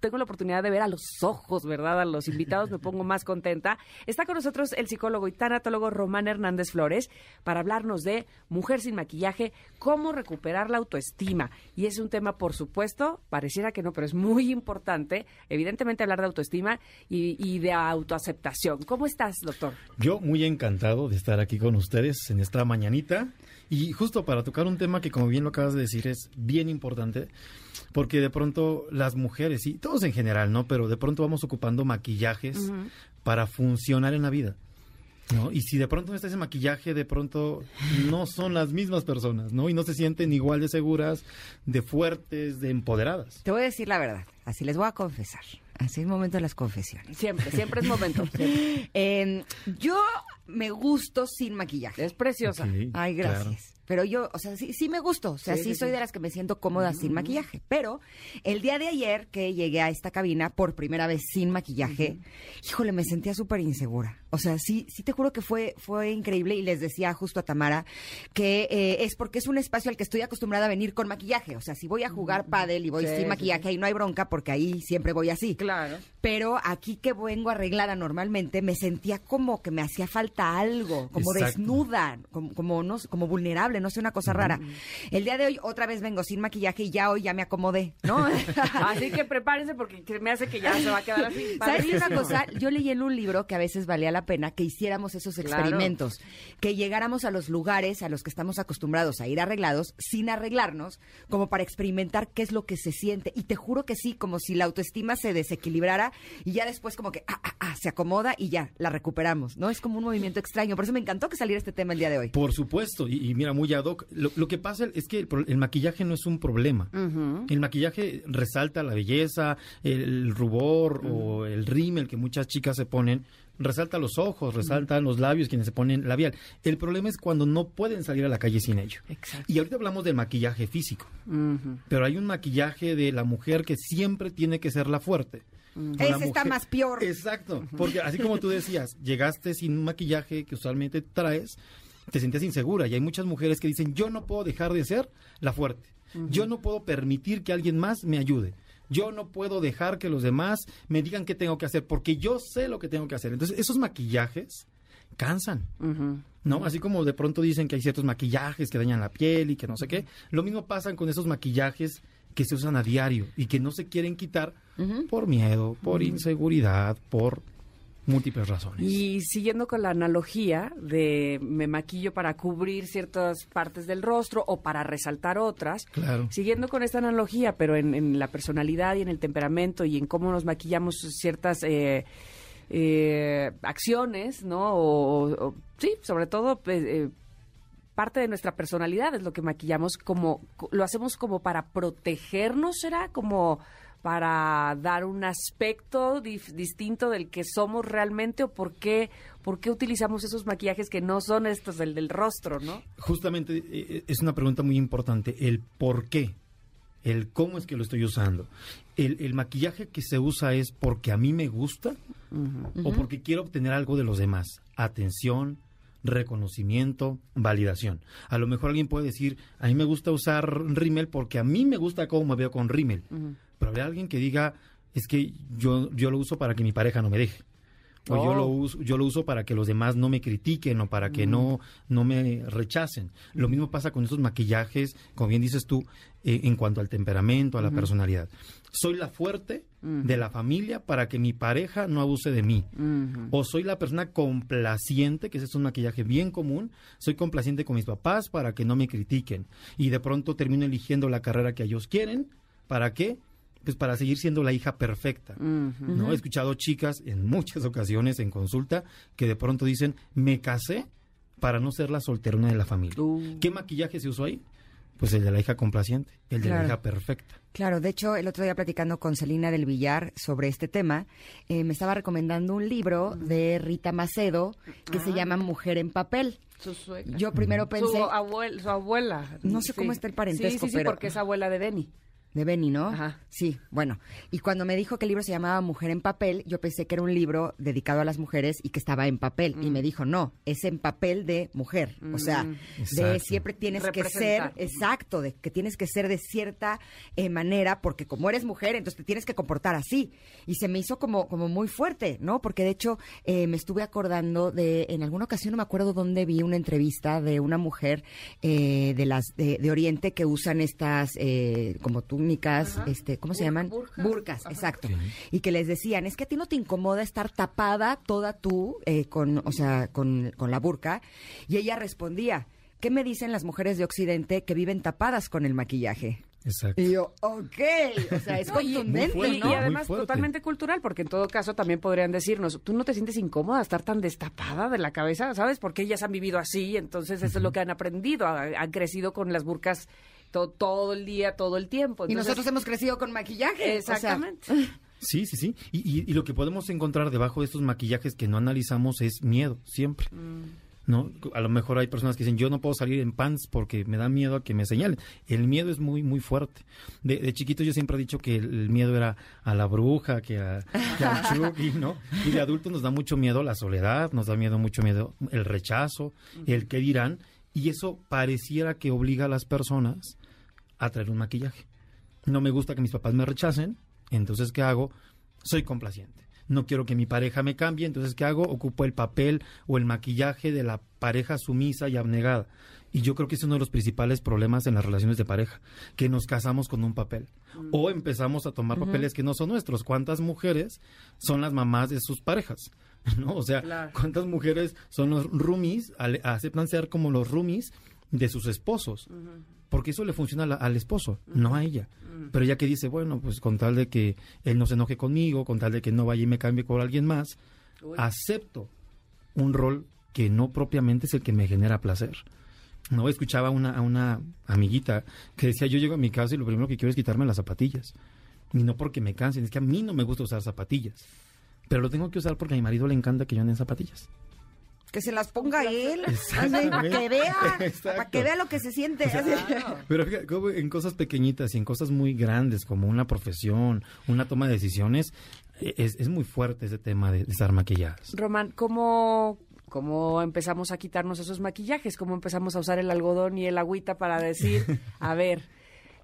tengo la oportunidad de ver a los ojos, ¿verdad? A los invitados me pongo más contenta. Está con nosotros el psicólogo y tanatólogo Román Hernández Flores para hablarnos de mujer sin maquillaje, cómo recuperar la autoestima. Y es un tema, por supuesto, pareciera que no, pero es muy importante, evidentemente, hablar de autoestima y, y de autoaceptación. ¿Cómo estás, doctor? Yo muy encantado de estar aquí con ustedes en esta mañanita y justo para tocar un tema que como bien lo acabas de decir es bien importante porque de pronto las mujeres y todos en general, ¿no? Pero de pronto vamos ocupando maquillajes para funcionar en la vida. ¿No? Y si de pronto no está ese maquillaje, de pronto no son las mismas personas, ¿no? Y no se sienten igual de seguras, de fuertes, de empoderadas. Te voy a decir la verdad, así les voy a confesar. Así es momento de las confesiones. Siempre, siempre es momento. Eh, yo me gusto sin maquillaje. Es preciosa. Ay, claro. Pero yo, o sea, sí, sí me gusto. O sea, Sí, sí, sí, soy de las que me siento cómoda sin maquillaje. Pero el día de ayer que llegué a esta cabina por primera vez sin maquillaje, híjole, me sentía súper insegura. O sea, sí, sí te juro que fue, fue increíble y les decía justo a Tamara que eh, es porque es un espacio al que estoy acostumbrada a venir con maquillaje. O sea, si voy a jugar pádel y voy Sí, sin sí, maquillaje, ahí no hay bronca porque ahí siempre voy así. Claro. Pero aquí que vengo arreglada normalmente, me sentía como que me hacía falta algo, como Exacto. desnuda, como, como, no, como vulnerable, no sé, una cosa rara. El día de hoy otra vez vengo sin maquillaje y ya hoy ya me acomodé, ¿no? Así que prepárense porque que me hace que ya se va a quedar así. ¿Sabes una cosa? Yo leí en un libro que a veces valía la pena que hiciéramos esos Claro. experimentos, que llegáramos a los lugares a los que estamos acostumbrados a ir arreglados sin arreglarnos, como para experimentar qué es lo que se siente. Y te juro que sí, como si la autoestima se desequilibrara y ya después como que ah, ah, ah, se acomoda y ya la recuperamos, ¿no? Es como un movimiento extraño. Por eso me encantó que saliera este tema el día de hoy. Por supuesto, y, y mira, muy ad hoc. Lo, lo que pasa es que el, el maquillaje no es un problema. El maquillaje resalta la belleza, el, rubor o el rímel que muchas chicas se ponen, resalta los ojos, resalta los labios quienes se ponen labial. El problema es cuando no pueden salir a la calle sin ello. Exacto. Y ahorita hablamos del maquillaje físico, pero hay un maquillaje de la mujer que siempre tiene que ser la fuerte. La Ese está más peor. Exacto, porque así como tú decías, llegaste sin un maquillaje que usualmente traes, te sentías insegura y hay muchas mujeres que dicen, yo no puedo dejar de ser la fuerte, yo no puedo permitir que alguien más me ayude. Yo no puedo dejar que los demás me digan qué tengo que hacer porque yo sé lo que tengo que hacer. Entonces, esos maquillajes cansan. ¿no? Así como de pronto dicen que hay ciertos maquillajes que dañan la piel y que no sé qué. Lo mismo pasa con esos maquillajes que se usan a diario y que no se quieren quitar por miedo, por inseguridad, por múltiples razones. Y siguiendo con la analogía de me maquillo para cubrir ciertas partes del rostro o para resaltar otras, Claro. siguiendo con esta analogía, pero en, en la personalidad y en el temperamento y en cómo nos maquillamos ciertas eh, eh, acciones, ¿no? O, o- sí, sobre todo pues, eh, parte de nuestra personalidad es lo que maquillamos como lo hacemos como para protegernos, será como para dar un aspecto distinto del que somos realmente o por qué por qué utilizamos esos maquillajes que no son estos del del rostro, ¿no? Justamente eh, es una pregunta muy importante, el por qué, el cómo es que lo estoy usando. El, el maquillaje que se usa es porque a mí me gusta o porque quiero obtener algo de los demás. Atención, reconocimiento, validación. A lo mejor alguien puede decir, a mí me gusta usar rímel porque a mí me gusta cómo me veo con rímel. Pero habrá alguien que diga, es que yo, yo lo uso para que mi pareja no me deje. O yo Oh. lo uso, yo lo uso para que los demás no me critiquen o para que no, no me rechacen. Lo mismo pasa con esos maquillajes, como bien dices tú, eh, en cuanto al temperamento, a la personalidad. Soy la fuerte de la familia para que mi pareja no abuse de mí. O soy la persona complaciente, que ese es un maquillaje bien común. Soy complaciente con mis papás para que no me critiquen. Y de pronto termino eligiendo la carrera que ellos quieren. ¿Para qué? Pues para seguir siendo la hija perfecta. ¿no? He escuchado chicas en muchas ocasiones en consulta que de pronto dicen, me casé para no ser la solterona de la familia. Uh. ¿Qué maquillaje se usó ahí? Pues el de la hija complaciente, el de Claro. la hija perfecta. Claro, de hecho, el otro día platicando con Celina del Villar sobre este tema, eh, me estaba recomendando un libro de Rita Macedo que se llama Mujer en papel. Su suegra. Yo primero pensé, Su, abuel- su abuela. No sé cómo está el parentesco, Sí, sí, sí, pero- porque es abuela de Denny. De Benny, ¿no? Ajá. Sí, bueno. Y cuando me dijo que el libro se llamaba Mujer en papel, yo pensé que era un libro dedicado a las mujeres y que estaba en papel. Y me dijo, no, es en papel de mujer. O sea, de siempre tienes que ser, exacto, de que tienes que ser de cierta eh, manera, porque como eres mujer, entonces te tienes que comportar así. Y se me hizo como, como muy fuerte, ¿no? Porque de hecho eh, me estuve acordando de, en alguna ocasión no me acuerdo dónde vi una entrevista de una mujer eh, de las de, de Oriente que usan estas eh, como túnicas, este, ¿cómo se llaman? burjas. Burcas, exacto. Y que les decían, es que a ti no te incomoda estar tapada toda tú eh, con, o sea, con, con la burka. Y ella respondía, ¿qué me dicen las mujeres de Occidente que viven tapadas con el maquillaje? Exacto. Y yo, ok, o sea, es No, y- contundente, muy fuerte, Y, ¿no? muy además totalmente cultural, porque en todo caso también podrían decirnos, tú no te sientes incómoda estar tan destapada de la cabeza, ¿sabes? Porque ellas han vivido así, entonces eso es lo que han aprendido, ha- han crecido con las burcas to- todo el día, todo el tiempo. Y nosotros hemos crecido con maquillaje. o sea, Exactamente. Sí, sí, sí. Y, y- y lo que podemos encontrar debajo de estos maquillajes que no analizamos es miedo, siempre. ¿No? A lo mejor hay personas que dicen, yo no puedo salir en pants porque me da miedo a que me señalen. El miedo es muy, muy fuerte. De, de chiquito yo siempre he dicho que el, miedo era a la bruja, que, a, que al Chucky, ¿no? Y de adulto nos da mucho miedo la soledad, nos da miedo, mucho miedo el rechazo, el qué dirán. Y eso pareciera que obliga a las personas a traer un maquillaje. No me gusta que mis papás me rechacen, entonces ¿qué hago? Soy complaciente. No quiero que mi pareja me cambie, entonces ¿qué hago? Ocupo el papel o el maquillaje de la pareja sumisa y abnegada. Y yo creo que es uno de los principales problemas en las relaciones de pareja, que nos casamos con un papel. O empezamos a tomar papeles que no son nuestros. ¿Cuántas mujeres son las mamás de sus parejas? ¿No? O sea, Claro. ¿cuántas mujeres son los roomies, aceptan ser como los roomies de sus esposos? Porque eso le funciona al esposo, no a ella. Pero ella que dice, bueno, pues con tal de que él no se enoje conmigo, con tal de que no vaya y me cambie por alguien más, acepto un rol que no propiamente es el que me genera placer. No escuchaba a una, a una amiguita que decía, yo llego a mi casa y lo primero que quiero es quitarme las zapatillas. Y no porque me cansen, es que a mí no me gusta usar zapatillas. Pero lo tengo que usar porque a mi marido le encanta que yo ande en zapatillas. Que se las ponga él, para que vea, para que vea lo que se siente. Pero fíjate, en cosas pequeñitas y en cosas muy grandes como una profesión, una toma de decisiones, eh, es, es muy fuerte ese tema de, de estar maquilladas. Román, ¿cómo, ¿cómo empezamos a quitarnos esos maquillajes? ¿Cómo empezamos a usar el algodón y el agüita para decir, a ver,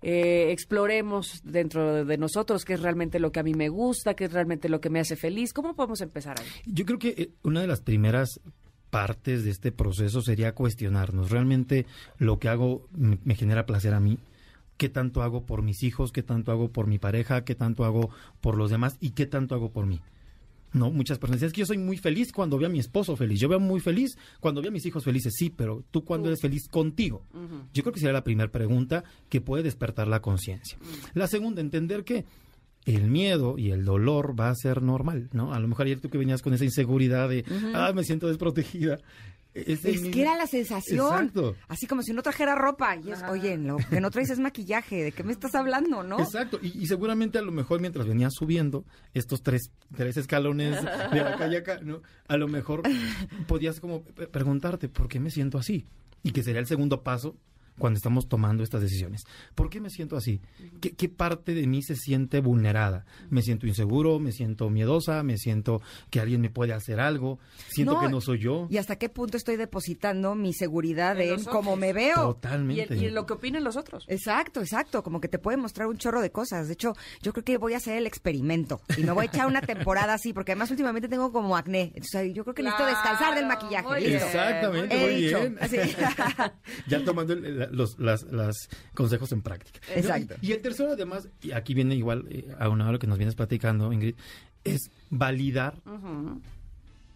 eh, exploremos dentro de, de nosotros qué es realmente lo que a mí me gusta, qué es realmente lo que me hace feliz? ¿Cómo podemos empezar ahí? Yo creo que eh, una de las primeras partes de este proceso sería cuestionarnos, ¿realmente lo que hago me, me genera placer a mí? ¿Qué tanto hago por mis hijos? ¿Qué tanto hago por mi pareja? ¿Qué tanto hago por los demás? ¿Y qué tanto hago por mí? No, muchas personas dicen, es que yo soy muy feliz cuando veo a mi esposo feliz. Yo veo muy feliz cuando veo a mis hijos felices. Sí, pero tú cuando eres feliz contigo. Yo creo que sería la primera pregunta que puede despertar la conciencia. La segunda, entender que el miedo y el dolor va a ser normal, ¿no? A lo mejor ayer tú que venías con esa inseguridad de, ah, me siento desprotegida. Es que era la sensación. Exacto. Así como si no trajera ropa. Y es, oye, lo que no traes es maquillaje. ¿De qué me estás hablando, no? Exacto, y, y seguramente a lo mejor mientras venías subiendo estos tres, tres escalones de la calle acá, ¿no? a lo mejor podías como preguntarte, ¿por qué me siento así? Y que sería el segundo paso cuando estamos tomando estas decisiones. ¿Por qué me siento así? ¿Qué, qué parte de mí se siente vulnerada? ¿Me siento inseguro? ¿Me siento miedosa? ¿Me siento que alguien me puede hacer algo? ¿Siento No, que no soy yo? ¿Y hasta qué punto estoy depositando mi seguridad En en cómo me veo? Y, Totalmente. el- y lo que opinen los otros. Exacto, exacto, como que te puede mostrar un chorro de cosas. De hecho, yo creo que voy a hacer el experimento y me voy a echar una temporada así, porque además últimamente tengo como acné. Entonces, yo creo que necesito descansar del Claro, maquillaje. muy. Exactamente, He muy dicho, bien. así. ya tomando el- la- los las, las consejos en práctica. Exacto. Y, y el tercero, además, y aquí viene igual eh, a lo que nos vienes platicando, Ingrid, es validar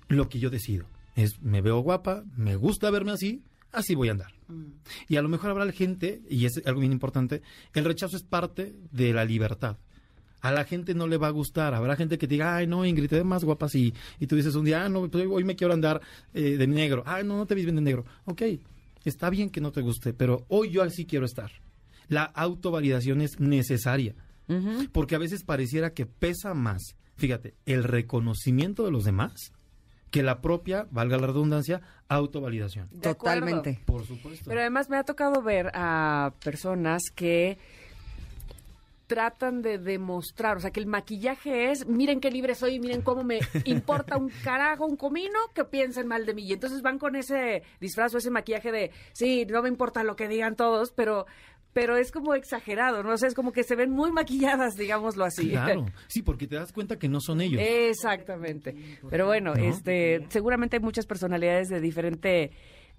lo que yo decido. Es, me veo guapa, me gusta verme así, así voy a andar. Y a lo mejor habrá gente, y es algo bien importante, el rechazo es parte de la libertad. A la gente no le va a gustar. Habrá gente que diga, ay, no, Ingrid, te ves más guapa así. Y tú dices un día, ah, no, pues hoy me quiero andar eh, de negro. Ah, no, no te ves bien de negro. Ok, está bien que no te guste, pero hoy yo así quiero estar. La autovalidación es necesaria. Porque a veces pareciera que pesa más, fíjate, el reconocimiento de los demás que la propia, valga la redundancia, autovalidación. Totalmente. Por supuesto. Pero además me ha tocado ver a personas que tratan de demostrar, o sea, que el maquillaje es, miren qué libre soy, miren cómo me importa un carajo, un comino que piensen mal de mí. Y entonces van con ese disfraz o ese maquillaje de, sí, no me importa lo que digan todos, pero pero es como exagerado, ¿no? O sea, es como que se ven muy maquilladas, digámoslo así. Claro, sí, porque te das cuenta que no son ellos. Exactamente. Pero bueno, ¿No? este, seguramente hay muchas personalidades de diferente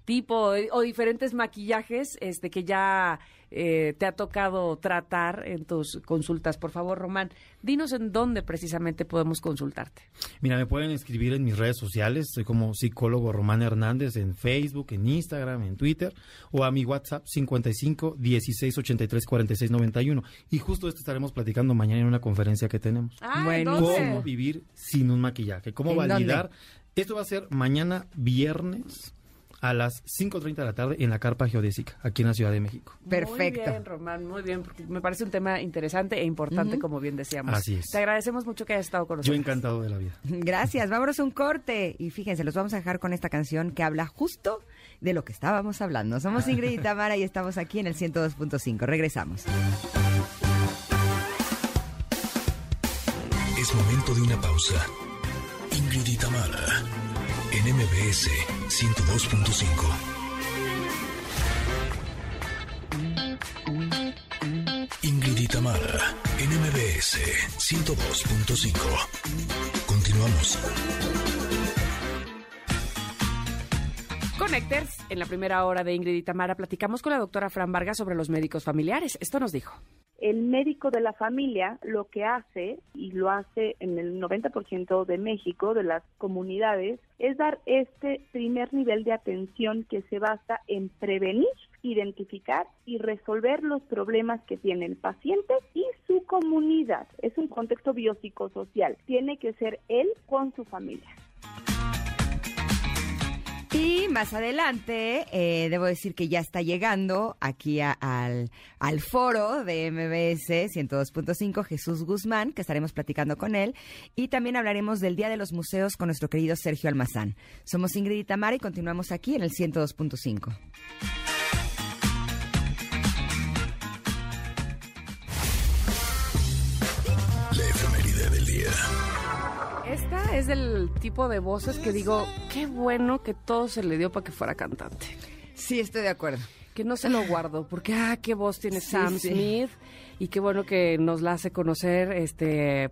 tipo o diferentes maquillajes este que ya eh, te ha tocado tratar en tus consultas. Por favor, Román, dinos en dónde precisamente podemos consultarte. Mira, me pueden escribir en mis redes sociales, soy como psicólogo Román Hernández en Facebook, en Instagram, en Twitter, o a mi WhatsApp 55 16 83 46 91. Y justo esto estaremos platicando mañana en una conferencia que tenemos. Ah, Bueno. ¿Cómo vivir sin un maquillaje? ¿Cómo ¿En validar? Esto va a ser mañana viernes a las 5.30 de la tarde en la Carpa Geodésica, aquí en la Ciudad de México. Perfecto. Muy bien, Román, muy bien, porque me parece un tema interesante e importante, como bien decíamos. Así es. Te agradecemos mucho que hayas estado con Yo nosotros. encantado de la vida. Gracias, vámonos a un corte. Y fíjense, los vamos a dejar con esta canción que habla justo de lo que estábamos hablando. Somos Ingrid y Tamara y estamos aquí en el 102.5. Regresamos. Es momento de una pausa. Ingrid y Tamara, en MBS 102.5. Ingrid Tamara, en MBS 102.5. Continuamos. Connectors, en la primera hora de Ingrid y Tamara, platicamos con la doctora Fran Vargas sobre los médicos familiares. Esto nos dijo. El médico de la familia lo que hace, y lo hace en el 90% de México, de las comunidades, es dar este primer nivel de atención que se basa en prevenir, identificar y resolver los problemas que tiene el paciente y su comunidad. Es un contexto biopsicosocial. Tiene que ser él con su familia. Y más adelante, eh, debo decir que ya está llegando aquí al, al foro de MBS 102.5 Jesús Guzmán, que estaremos platicando con él. Y también hablaremos del Día de los Museos con nuestro querido Sergio Almazán. Somos Ingrid y Tamara y continuamos aquí en el 102.5. Esta es del tipo de voces que digo, qué bueno que todo se le dio para que fuera cantante. Sí, estoy de acuerdo. Que no se lo guardo, porque ah, qué voz tiene Sí, Sam sí. Smith y qué bueno que nos la hace conocer este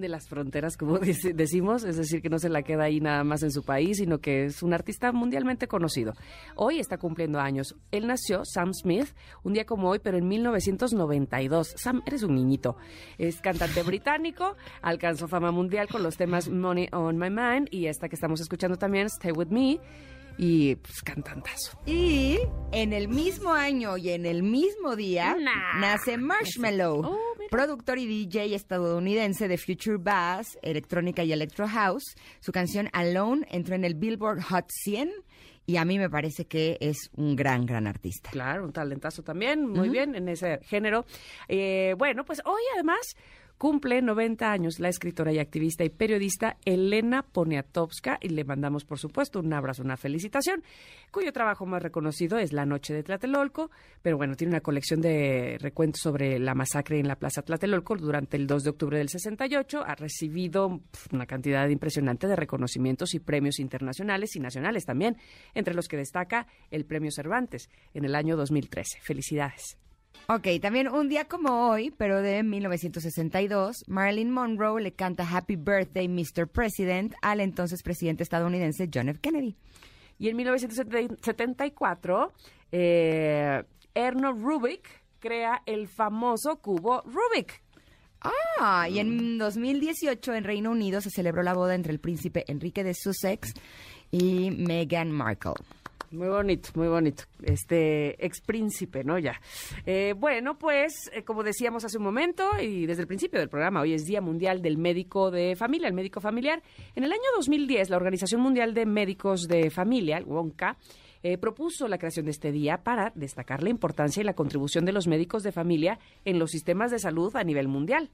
de las fronteras, como decimos, es decir, que no se la queda ahí nada más en su país, sino que es un artista mundialmente conocido. Hoy está cumpliendo años. Él nació, Sam Smith, un día como hoy, pero en 1992. Sam, eres un niñito. Es cantante británico, alcanzó fama mundial con los temas Money on My Mind y esta que estamos escuchando también, Stay With Me, y pues cantantazo. Y en el mismo año y en el mismo día Nah. nace Marshmallow, Oh, productor y DJ estadounidense de Future Bass, electrónica y electro house. Su canción Alone entró en el Billboard Hot 100 y a mí me parece que es un gran, gran artista. Claro, un talentazo también, muy bien en ese género. Eh, bueno, pues hoy además cumple 90 años la escritora y activista y periodista Elena Poniatowska y le mandamos, por supuesto, un abrazo, una felicitación, cuyo trabajo más reconocido es La Noche de Tlatelolco, pero bueno, tiene una colección de recuentos sobre la masacre en la Plaza Tlatelolco durante el 2 de octubre del 68. Ha recibido una cantidad impresionante de reconocimientos y premios internacionales y nacionales también, entre los que destaca el Premio Cervantes en el año 2013. Felicidades. Ok, también un día como hoy, pero de 1962, Marilyn Monroe le canta Happy Birthday, Mr. President al entonces presidente estadounidense John F. Kennedy. Y en 1974, eh, Erno Rubik crea el famoso cubo Rubik. Ah, y en 2018 en Reino Unido se celebró la boda entre el príncipe Enrique de Sussex y Meghan Markle. Muy bonito, muy bonito. Este ex príncipe, ¿no? Ya. Eh, bueno, pues, eh, como decíamos hace un momento y desde el principio del programa, hoy es Día Mundial del Médico de Familia, el médico familiar. En el año 2010, la Organización Mundial de Médicos de Familia, el WONCA, eh, propuso la creación de este día para destacar la importancia y la contribución de los médicos de familia en los sistemas de salud a nivel mundial.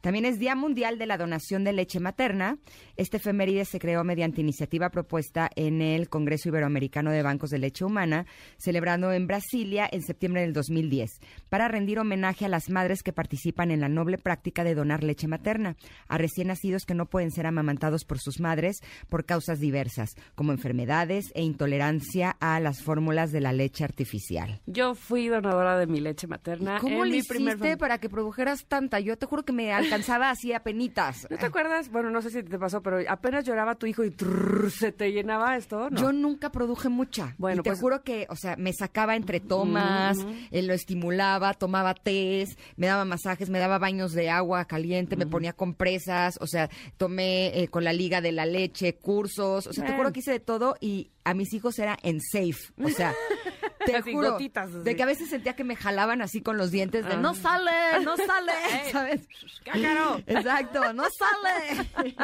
También es Día Mundial de la Donación de Leche Materna. Este efeméride se creó mediante iniciativa propuesta en el Congreso Iberoamericano de Bancos de Leche Humana, celebrando en Brasilia en septiembre del 2010, para rendir homenaje a las madres que participan en la noble práctica de donar leche materna, a recién nacidos que no pueden ser amamantados por sus madres por causas diversas, como enfermedades e intolerancia a las fórmulas de la leche artificial. Yo fui donadora de mi leche materna. ¿Cómo en le mi hiciste para que produjeras tanta? Yo te juro que me alcanzaba así a penitas. ¿No te acuerdas? Bueno, no sé si te pasó, pero apenas lloraba tu hijo y trrr, se te llenaba esto, ¿no? Yo nunca produje mucha. Bueno, y te pues- juro que, o sea, me sacaba entre tomas, eh, lo estimulaba, tomaba tés, me daba masajes, me daba baños de agua caliente, me ponía compresas, o sea, tomé eh, con la liga de la leche cursos, o sea, te juro que hice de todo y a mis hijos era en safe, o sea, Te Así, juro, gotitas, así. de que a veces sentía que me jalaban así con los dientes de Ah. no sale, no sale, ¿sabes? ¡Cácaro! Exacto, no sale.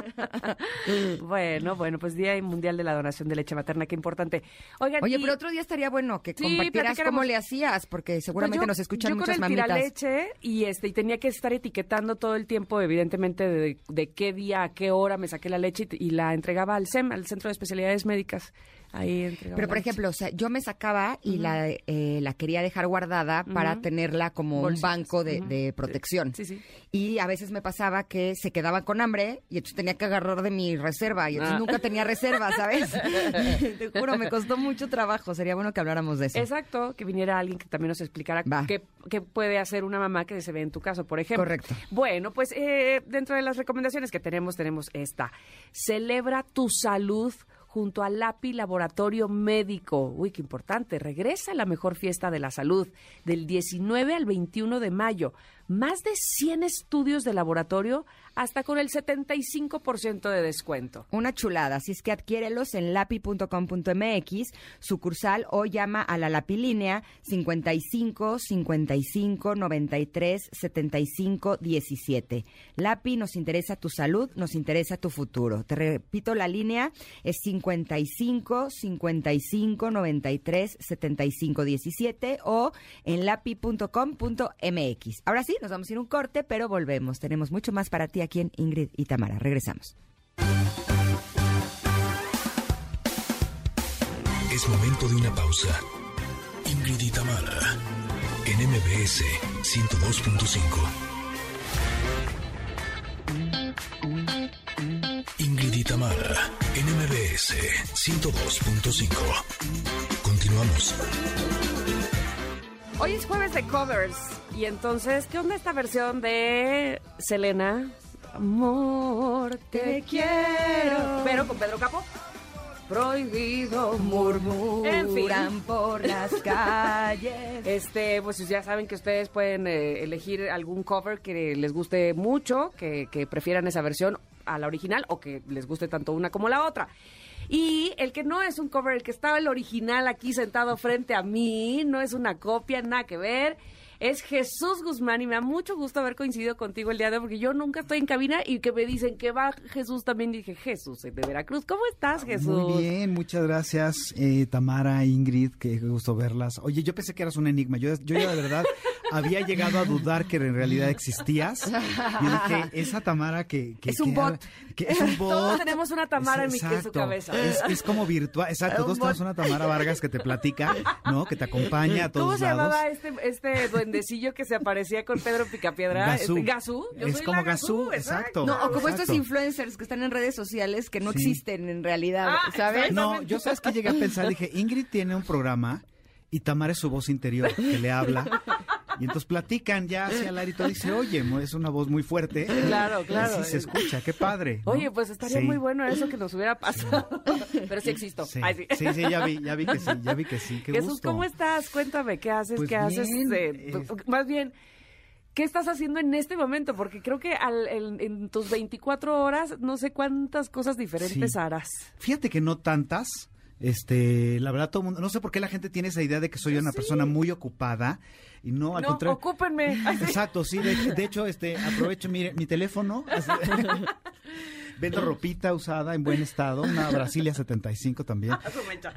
Bueno, bueno, pues Día Mundial de la Donación de Leche Materna, qué importante. Oigan, Oye, y- pero otro día estaría bueno que Sí, compartieras cómo le hacías, porque seguramente Pues yo- nos escuchan yo muchas con el mamitas. leche y este y tenía que estar etiquetando todo el tiempo, evidentemente, de, de qué día, a qué hora me saqué la leche y, y la entregaba al SEM, al Centro de Especialidades Médicas. Ahí entregaba Pero, por ejemplo, o sea, yo me sacaba y la, eh, la quería dejar guardada para tenerla como un banco de, protección. Sí, sí. Y a veces me pasaba que se quedaban con hambre y entonces tenía que agarrar de mi reserva y entonces Ah. nunca tenía reserva, ¿sabes? Te juro, me costó mucho trabajo. Sería bueno que habláramos de eso. Exacto, que viniera alguien que también nos explicara qué, qué puede hacer una mamá que se ve en tu caso, por ejemplo. Correcto. Bueno, pues eh, dentro de las recomendaciones que tenemos, tenemos esta. Celebra tu salud junto al LAPI Laboratorio Médico. Uy, qué importante. Regresa la mejor fiesta de la salud del 19 al 21 de mayo. Más de 100 estudios de laboratorio hasta con el 75% de descuento. Una chulada, así es que adquiérelos en lapi.com.mx, sucursal o llama a la lapilínea 55 55 93 75 17. Lapi nos interesa tu salud, nos interesa tu futuro. Te repito, la línea es 55 55 93 75 17 o en lapi.com.mx. Ahora sí, nos vamos a ir un corte, pero volvemos. Tenemos mucho más para ti aquí en Ingrid y Tamara. Regresamos. Es momento de una pausa. Ingrid y Tamara, en MBS 102.5. Ingrid y Tamara, en MBS 102.5. Continuamos. Hoy es jueves de covers y entonces, ¿qué onda esta versión de Selena? Amor, te quiero. Pero con Pedro Capo. Prohibido. En fin. por las calles. Este, pues ya saben que ustedes pueden eh, elegir algún cover que les guste mucho, que, que prefieran esa versión a la original o que les guste tanto una como la otra. Y el que no es un cover, el que estaba el original aquí sentado frente a mí, no es una copia, nada que ver. Es Jesús Guzmán y me da mucho gusto haber coincidido contigo el día de hoy porque yo nunca estoy en cabina y que me dicen que va Jesús también. Dije, Jesús de Veracruz, ¿cómo estás Jesús? Muy bien, muchas gracias, eh, Tamara, Ingrid, qué gusto verlas. Oye, yo pensé que eras un enigma. Yo, yo ya de verdad había llegado a dudar que en realidad existías. Y dije, esa Tamara que... que Es un que- bot. que es un bot. Todos tenemos una Tamara en mi- su cabeza. Es, es como virtual. Exacto, todos tenemos una Tamara Vargas que te platica, ¿no? Que te acompaña a todos ¿Cómo se lados. llamaba este, este duendecillo que se aparecía con Pedro Picapiedra? Gazú. Este, Gazú. Yo Es soy como la Gazú, exacto. No, o como estos influencers que están en redes sociales que no Sí. existen en realidad, Ah, ¿sabes? No, yo sabes que llegué a pensar, dije, Ingrid tiene un programa y Tamara es su voz interior que le habla. Y entonces platican ya hacia el aire y todo dice, oye, es una voz muy fuerte. Claro, claro. Sí, se escucha, qué padre. ¿no? Oye, pues estaría Sí. muy bueno eso que nos hubiera pasado. Pero sí existo. Sí. Ay, sí. sí, sí, ya vi, ya vi que sí, ya vi que sí, qué Jesús, gusto. ¿cómo estás? Cuéntame, ¿qué haces? Pues ¿Qué haces? bien, Eh, es- Más bien, ¿qué estás haciendo en este momento? Porque creo que al- en, en tus 24 horas no sé cuántas cosas diferentes harás. Fíjate que no tantas. Este, la verdad, todo mundo, no sé por qué la gente tiene esa idea de que soy una persona muy ocupada y no, al no, contrario. ocúpenme. Exacto, sí. De, de hecho, este, aprovecho, mi teléfono. así- Vendo ropita usada en buen estado, una Brasilia 75 también.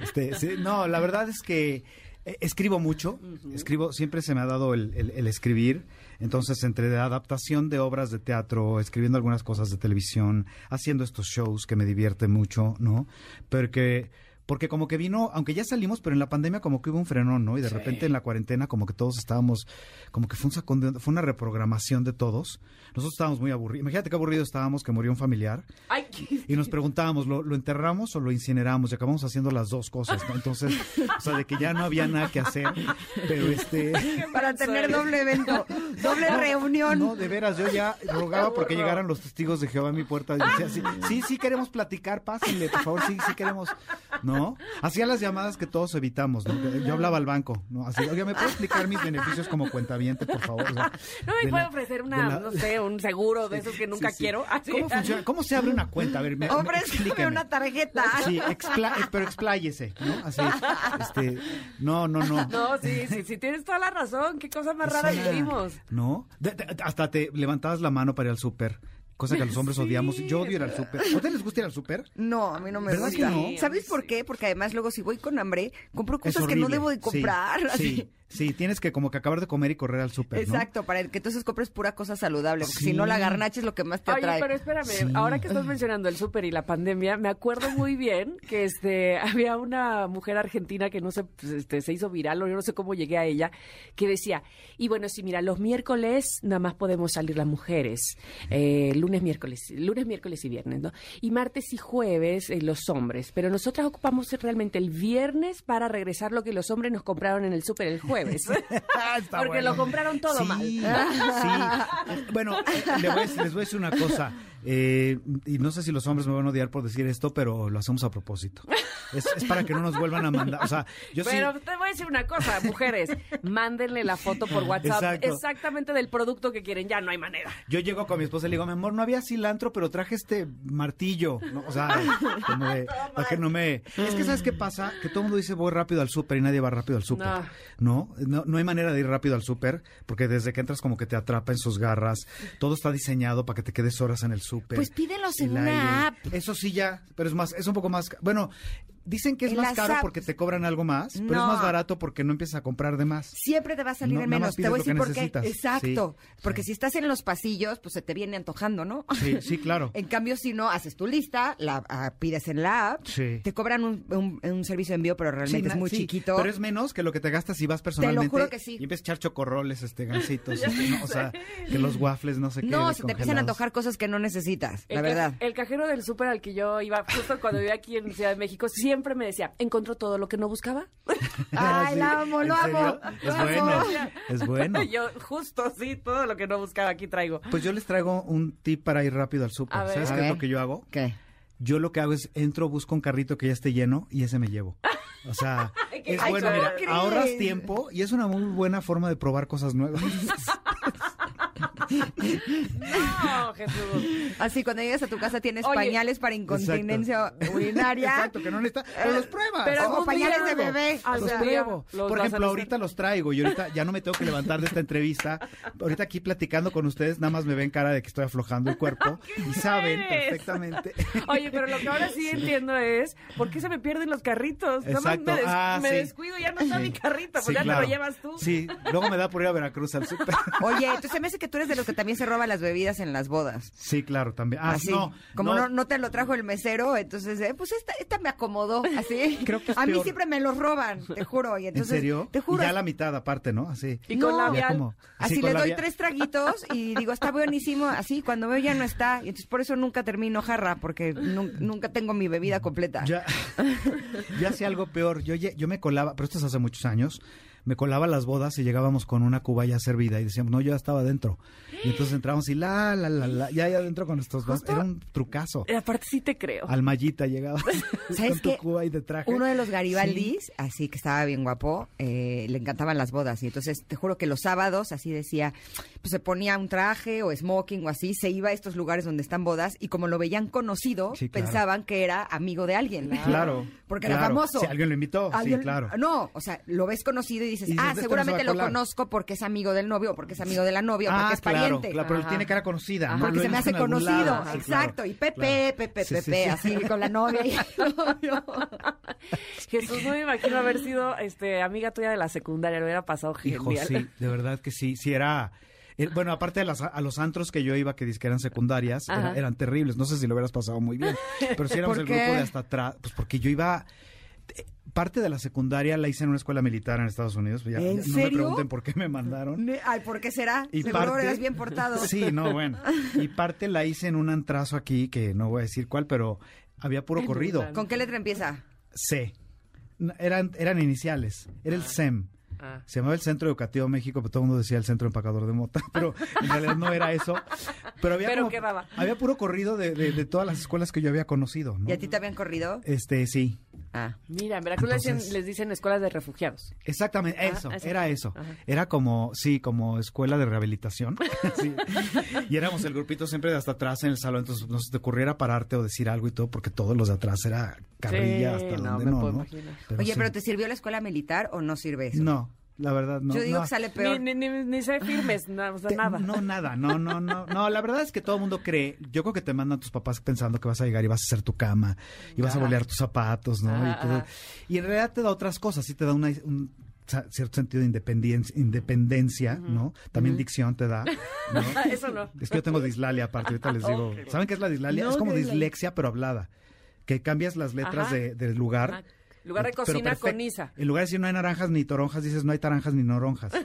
Este, sí, no, la verdad es que eh, escribo mucho, escribo, siempre se me ha dado el, el- el escribir, entonces entre la adaptación de obras de teatro, escribiendo algunas cosas de televisión, haciendo estos shows que me divierten mucho, ¿no? Porque porque como que vino, aunque ya salimos, pero en la pandemia como que hubo un frenón, ¿no? Y de repente en la cuarentena como que todos estábamos, como que fue, un sacón- fue una reprogramación de todos. Nosotros estábamos muy aburridos. Imagínate qué aburrido estábamos que murió un familiar. Ay, Y nos preguntábamos, ¿lo, lo enterramos o lo incineramos? Y acabamos haciendo las dos cosas, ¿no? Entonces, o sea, de que ya no había nada que hacer, pero este... Para tener doble evento, doble reunión. No, de veras, yo ya rogaba porque llegaran los testigos de Jehová a mi puerta. Y decía, sí, sí, sí queremos platicar, pásenle, por favor, sí, sí queremos. No, ¿no? Hacía las llamadas que todos evitamos, Yo hablaba al banco, ¿no? Así, ¿me puedo explicar mis beneficios como cuentaviente, por favor? O sea, No me de puede la- ofrecer una, la- no sé, un seguro de esos que nunca Sí, sí. quiero. Así. ¿Cómo funciona? ¿Cómo se abre una cuenta? A ver, me, me- Ofrézcame explíqueme. una tarjeta. Sí, expla- eh, pero expláyese, ¿no? Así, este, no, no, no. No, sí, sí, sí, tienes toda la razón. Qué cosa más rara vivimos. ¿No? De- de- hasta te levantabas la mano para ir al súper, cosa que los hombres odiamos. Yo odio ir al súper. ¿A ustedes les gusta ir al súper? No, a mí no me ¿Verdad gusta. que no? ¿Sabes por qué? Porque además luego si voy con hambre, compro cosas que no debo de Sí, comprar. así. Sí, sí, tienes que como que acabar de comer y correr al súper, ¿no? Exacto, para que entonces compres pura cosa saludable, porque Sí. si no la garnacha es lo que más te Oye, atrae. pero espérame, Sí. ahora que estás mencionando el súper y la pandemia, me acuerdo muy bien que este había una mujer argentina que no sé, pues, este, se hizo viral, o yo no sé cómo llegué a ella, que decía, y bueno, sí, mira, los miércoles nada más podemos salir las mujeres, eh, lunes, miércoles, lunes, miércoles y viernes, ¿no? Y martes y jueves eh, los hombres, pero nosotras ocupamos realmente el viernes para regresar lo que los hombres nos compraron en el súper el jueves. Está Porque bueno. lo compraron todo Sí, mal. Sí. Bueno, eh, le voy a decir- les voy a decir una cosa. Eh, y no sé si los hombres me van a odiar por decir esto, pero lo hacemos a propósito. Es, es para que no nos vuelvan a mandar. O sea, yo sí. Pero te voy a decir una cosa, mujeres, mándenle la foto por WhatsApp Exacto. exactamente del producto que quieren, ya no hay manera. Yo llego con mi esposa y le digo, mi amor, no había cilantro, pero traje este martillo. ¿no? O sea, como de, para que no me... Es que, ¿sabes qué pasa? Que todo el mundo dice, voy rápido al súper y nadie va rápido al súper. No. no, no hay manera de ir rápido al súper, porque desde que entras como que te atrapa en sus garras. Todo está diseñado para que te quedes horas en el súper. Pues pídelos en una aire. Eso sí ya, pero es más, es un poco más... Bueno, dicen que es En más caro apps. porque te cobran algo más, pero es más barato porque no empiezas a comprar de más. Siempre te va a salir No, en menos. Te voy a lo decir por qué. Exacto. Sí, Porque sí. si estás en los pasillos, pues se te viene antojando, ¿no? Sí, sí, claro. En cambio, si no, haces tu lista, la ah, pides en la app, Sí. te cobran un, un- un servicio de envío, pero realmente Sí, es muy sí, chiquito. Pero es menos que lo que te gastas si vas personalmente. juro que sí. Y empiezas a echar chocorroles, este, gansitos, este, ¿no? o sea, que los waffles, no sé qué. no, se te empiezan a antojar cosas que no necesitas, la El ca- verdad. El cajero del súper al que yo iba, justo cuando vivía aquí en Ciudad de México, siempre me decía, ¿encontró todo lo que no buscaba? Ay, Sí, la amo, ¿en lo amo. Es lo amo. bueno, es bueno. yo, justo, sí, todo lo que no buscaba aquí traigo. Pues yo les traigo un tip para ir rápido al súper. ¿Sabes A qué es lo que yo hago? ¿Qué? Yo lo que hago es entro, busco un carrito que ya esté lleno y ese me llevo. O sea, es Ay, bueno, ¿cómo mira, ahorras tiempo y es una muy buena forma de probar cosas nuevas. No, Jesús. Así, cuando llegas a tu casa tienes Oye, pañales para incontinencia urinaria. Exacto, que no necesita, pero los pruebas. Pero O pañales de bebé. los pruebo. los Por ejemplo, ahorita los traigo y ahorita ya no me tengo que levantar de esta entrevista. Ahorita aquí platicando con ustedes, nada más me ven cara de que estoy aflojando el cuerpo y saben eres? perfectamente. Oye, pero lo que ahora sí entiendo es, ¿por qué se me pierden los carritos? Nada más Exacto. me, des- Ah, me sí. descuido, ya no está Sí. mi carrito, pues Sí, ya te claro. lo llevas tú. Sí, luego me da por ir a Veracruz al súper. Oye, entonces se me hace que tú eres de los que también se roban las bebidas en las bodas. Sí, claro, también. Ah, así. no. Como no. no te lo trajo el mesero, entonces, eh, pues esta, esta me acomodó, así. Creo que es A mí siempre me los roban, te juro. Y entonces, ¿En serio? Te juro. Y ya la mitad aparte, ¿no? Así. Y con No. labial. Ya como- Así con le doy labial. tres traguitos y digo, está buenísimo. Así, cuando veo ya no está. Y entonces por eso nunca termino jarra, porque nun- nunca tengo mi bebida completa. Ya, ya hacía algo peor. Yo, yo me colaba, pero esto es hace muchos años, me colaba a las bodas y llegábamos con una cuba ya servida y decíamos, no, yo ya estaba adentro. Y entonces entramos y la, la, la, la, ya ahí adentro con estos dos. Era un trucazo. Eh, Aparte sí te creo. Al mallita llegaba ¿Sabes con tu cuba y de traje. Uno de los Garibaldis, así que estaba bien guapo, eh, le encantaban las bodas. Y entonces te juro que los sábados, así decía, pues se ponía un traje o smoking o así, se iba a estos lugares donde están bodas y como lo veían conocido, Sí, claro. pensaban que era amigo de alguien. Claro. Porque era claro. famoso. Si alguien lo invitó, Alguien- sí, claro. No, o sea, lo ves conocido y dices, ah, "De este no se seguramente lo colar". conozco porque es amigo del novio, o porque es amigo de la novia, o Ah, porque es claro, pariente. claro, pero Ajá. tiene cara conocida. Ajá. ¿no? Porque se he me hace conocido, lado. Sí, claro, exacto. Y Pepe, claro. Pepe, Sí, Pepe, sí, sí. así con la novia y el novio. Jesús, no me imagino haber sido este, amiga tuya de la secundaria, lo hubiera pasado Hijo, genial. sí, de verdad que sí, sí era... eh, Bueno, aparte de las, a los antros que yo iba, que dizque eran secundarias, eran terribles. No sé si lo hubieras pasado muy bien. Pero sí éramos ¿Por el grupo de hasta atrás. Pues porque yo iba... Parte de la secundaria la hice en una escuela militar en Estados Unidos. Ya- ¿En ya No me serio? pregunten por qué me mandaron. Ay, ¿por qué será? Y Seguro parte- eras bien portado. Sí, no, bueno. Y parte la hice en un antrazo aquí, que no voy a decir cuál, pero había puro corrido. ¿Con qué letra empieza? C. Eran, eran iniciales. Era el SEM. Ah. Se llamaba el Centro Educativo México, pero todo el mundo decía el Centro Empacador de Mota, pero en realidad no era eso. Pero había, había puro corrido de, de- de todas las escuelas que yo había conocido, ¿no? ¿Y a ti te habían corrido? Este, sí. Ah. Mira, en Veracruz les, Entonces- dicen, les dicen escuelas de refugiados. Exactamente, Ajá, eso, eso. era eso. Ajá. Era como, sí, como escuela de rehabilitación. Sí. Y éramos el grupito siempre de hasta atrás en el salón, entonces no se te ocurriera pararte o decir algo y todo, porque todos los de atrás era carrilla Sí, hasta no, donde me no, puedo ¿no? imaginar. Oye, sí. pero ¿te sirvió la escuela militar o no sirve eso? No, la verdad no. Yo digo no. que sale Ni, peor. ni, ni, ni firmes, na- o sea, Te- nada. No, nada, no, no, no. No, la verdad es que todo el mundo cree. Yo creo que te mandan tus papás pensando que vas a llegar y vas a hacer tu cama y vas a bolear tus zapatos, ¿no? Ajá, y, todo. ajá. Y en realidad te da otras cosas, sí te da una- un cierto sentido de independencia, independencia ¿no? También dicción te da, ¿no? Eso no. Es que yo tengo dislalia aparte, ahorita les digo. ¿Saben qué es la dislalia? No, es como ¿qué es la- dislexia, pero hablada. Que cambias las letras de, del lugar. Ajá. Lugar de cocina con Isa. En lugar de decir no hay naranjas ni toronjas, dices no hay taranjas ni noronjas.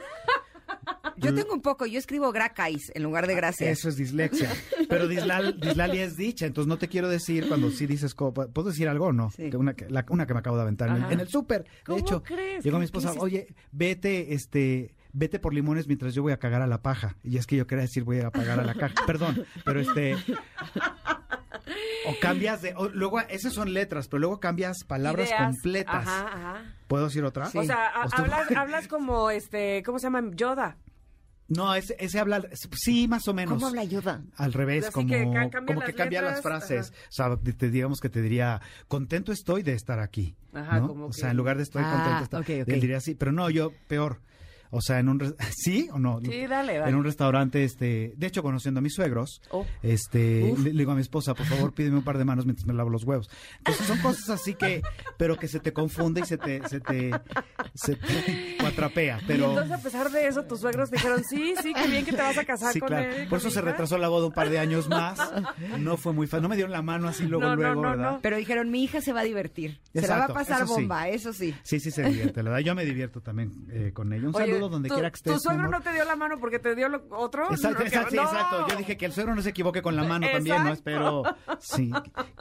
Yo tengo un poco, yo escribo gracais en lugar de gracias. Eso es dislexia. Pero dislal- dislalia es dicha, entonces no te quiero decir cuando sí dices, ¿puedo decir algo o no? Sí. Que una, que, la- una que me acabo de aventar en el, Ajá. en el súper. De ¿Cómo hecho, crees? llegó ¿Qué- mi esposa, oye, vete, este, vete por limones mientras yo voy a cagar a la paja. Y es que yo quería decir voy a pagar a la caja. Perdón, pero este... O cambias de... o luego, esas son letras, pero luego cambias palabras Ideas. completas. Ajá, ajá. ¿Puedo decir otra? O sea, a- ¿O estoy- hablas, hablas como, este, ¿cómo se llama? Yoda. No, ese, ese habla... Sí, más o menos. ¿Cómo habla Yoda? Al revés, Así como, que ca- cambia como las que cambia las frases. ajá. O sea, te- digamos que te diría, contento estoy de estar aquí. Ajá, ¿no? como O que- sea, en lugar de estoy Ah, contento de estar. ok, ok. Él diría sí, pero no, yo peor. O sea, en un... ¿Sí o no? Sí, dale, dale. En un restaurante, este... De hecho, conociendo a mis suegros, Oh. este... Le, le digo a mi esposa, por favor, pídeme un par de manos mientras me lavo los huevos. Entonces, son cosas así que... Pero que se te confunde y se te... Se te... Se te cuatrapea, Y pero... entonces, a pesar de eso, tus suegros dijeron, sí, sí, qué bien que te vas a casar Sí, con claro. él. Por eso se retrasó la boda un par de años más. No fue muy fácil. No me dieron la mano así luego, No, no, luego, no, ¿verdad? no. Pero dijeron, mi hija se va a divertir. se la va a pasar eso sí. bomba, eso sí. Sí, sí se divierte, la verdad. Yo me divierto también eh, con ella. Un Oye, saludo donde ¿tu- quiera que estés. ¿Tu suegro no te dio la mano porque te dio lo otro? Exacto, exacto, sí, exacto. Yo dije que el suegro no se equivoque con la mano también, ¿no? Espero. Sí,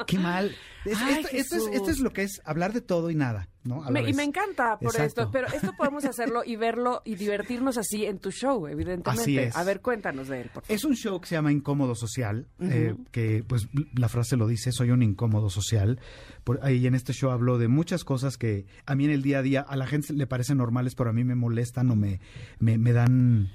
qué mal. Es- Ay, esto, esto es, esto es lo que es hablar de todo y nada, y me encanta por Exacto. esto, pero esto podemos hacerlo y verlo y divertirnos así en tu show, evidentemente. Así es. A ver, cuéntanos de él, por favor. Es un show que se llama Incómodo Social, eh, que pues la frase lo dice, soy un incómodo social. Por ahí en este show hablo de muchas cosas que a mí en el día a día a la gente le parecen normales, pero a mí me molestan o me, me, me dan,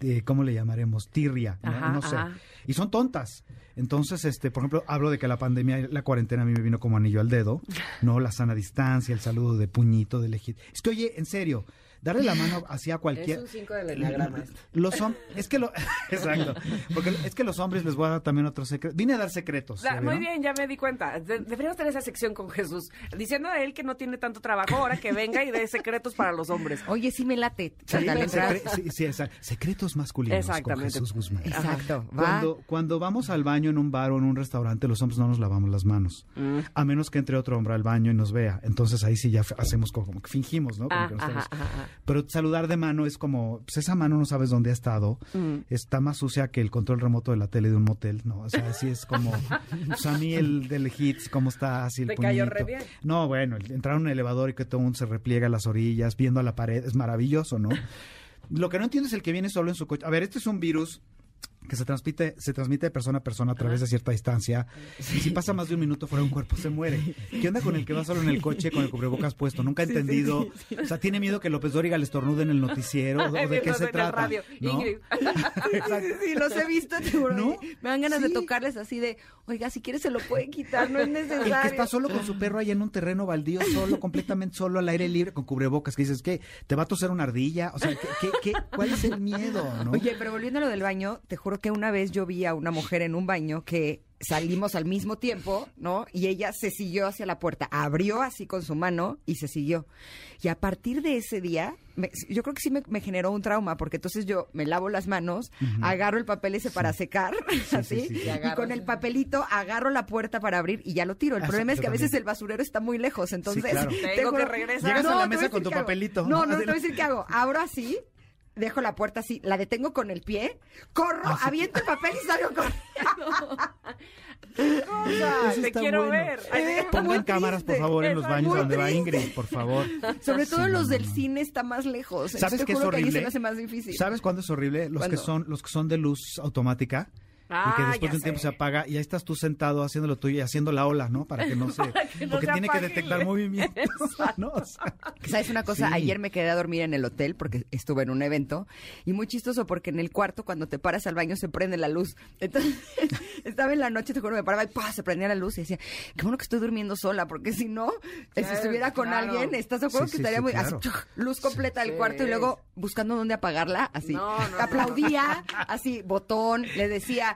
eh, ¿cómo le llamaremos? Tirria, ¿no? Sé. ajá. Y son tontas. Entonces, este, por ejemplo, hablo de que la pandemia, la cuarentena a mí me vino como anillo al dedo, ¿no? La sana distancia, el saludo de puñito, de elegir. Es que, oye, en serio, darle la mano así a cualquier... Es un 5 del enneagrama esto. Los hom- es que lo exacto, porque es que los hombres les voy a dar también otro secreto. Vine a dar secretos. La- ¿ya muy bien, ya me di cuenta. De- deberíamos tener esa sección con Jesús, diciendo a él que no tiene tanto trabajo, ahora que venga y dé secretos para los hombres. Oye, sí me late. Sí, secre- entrar. sí, sí, exacto. Secretos masculinos con Exactamente. Jesús Guzmán. Exacto. Cuando, cuando vamos al baño en un bar o en un restaurante, los hombres no nos lavamos las manos. Mm. A menos que entre otro hombre al baño y nos vea. Entonces ahí sí ya hacemos como, como que fingimos, ¿no? Como Ah, que no ajá, estamos- ajá, ajá. Pero saludar de mano es como, pues esa mano no sabes dónde ha estado. Mm. Está más sucia que el control remoto de la tele de un motel, ¿no? O sea, así es como, pues a mí el del hits, cómo está así el Te cayó re bien. No, bueno, entrar a un elevador y que todo el mundo se repliega a las orillas, viendo a la pared, es maravilloso, ¿no? Lo que no entiendo es el que viene solo en su coche. A ver, este es un virus que se transmite, se transmite de persona a persona a través de cierta distancia. Y si pasa más de un minuto fuera de un cuerpo, se muere. ¿Qué onda con el que va solo en el coche con el cubrebocas puesto? Nunca he entendido. O sea, tiene miedo que López Dóriga le estornude en el noticiero. ¿O de qué se trata? radio. ¿No? Sí, sí, los he visto. ¿No? Me dan ganas de Sí. tocarles así de, oiga, si quieres se lo puede quitar, no es El que necesario. está solo con su perro ahí en un terreno baldío, solo, completamente solo, al aire libre, con cubrebocas, que dices, ¿qué? ¿Te va a toser una ardilla? O sea, ¿qué, qué, qué- cuál es el miedo? ¿no? Oye, pero volviendo a lo del baño, te juro que una vez yo vi a una mujer en un baño que salimos al mismo tiempo, ¿no? Y ella se siguió hacia la puerta, abrió así con su mano y se siguió. Y a partir de ese día, me- yo creo que sí me, me generó un trauma, porque entonces yo me lavo las manos, agarro el papel ese para secar, así, sí, sí. y con el papelito agarro la puerta para abrir y ya lo tiro. El Ah, problema es que a veces también. el basurero está muy lejos, entonces... claro. te Tengo que regresar. Llegas a la mesa con tu papelito, No, ¿no? no, te voy a decir qué hago. Abro así, dejo la puerta así, la detengo con el pie, corro, Ah, sí. aviento el papel y salgo corriendo. Cosa, te quiero bueno. ver. Eh, Pongan cámaras, por favor, en los baños donde va. Ingrid, por favor. Sobre todo Sí, los no, del no. cine está más lejos. ¿Sabes qué es que ahí se horrible? me hace más difícil. ¿Sabes cuándo es horrible? Los que son los que son de luz automática. Y que Ah, después de un tiempo se apaga y ahí estás tú sentado haciendo lo tuyo y haciendo la ola, ¿no? Para que no se... que no porque se tiene que detectar movimientos, ¿no? O sea, ¿Sabes una cosa? Sí. Ayer me quedé a dormir en el hotel porque estuve en un evento y muy chistoso porque en el cuarto cuando te paras al baño se prende la luz. Entonces estaba en la noche, te juro, me paraba y ¡pah! se prendía la luz y decía, qué bueno que estoy durmiendo sola porque si no, eh, si estuviera con claro. alguien, ¿estás de acuerdo Sí, que sí, estaría sí, muy claro. así, luz completa del Sí. cuarto y luego buscando dónde apagarla, así. No, no, no. Aplaudía, así, botón, le decía,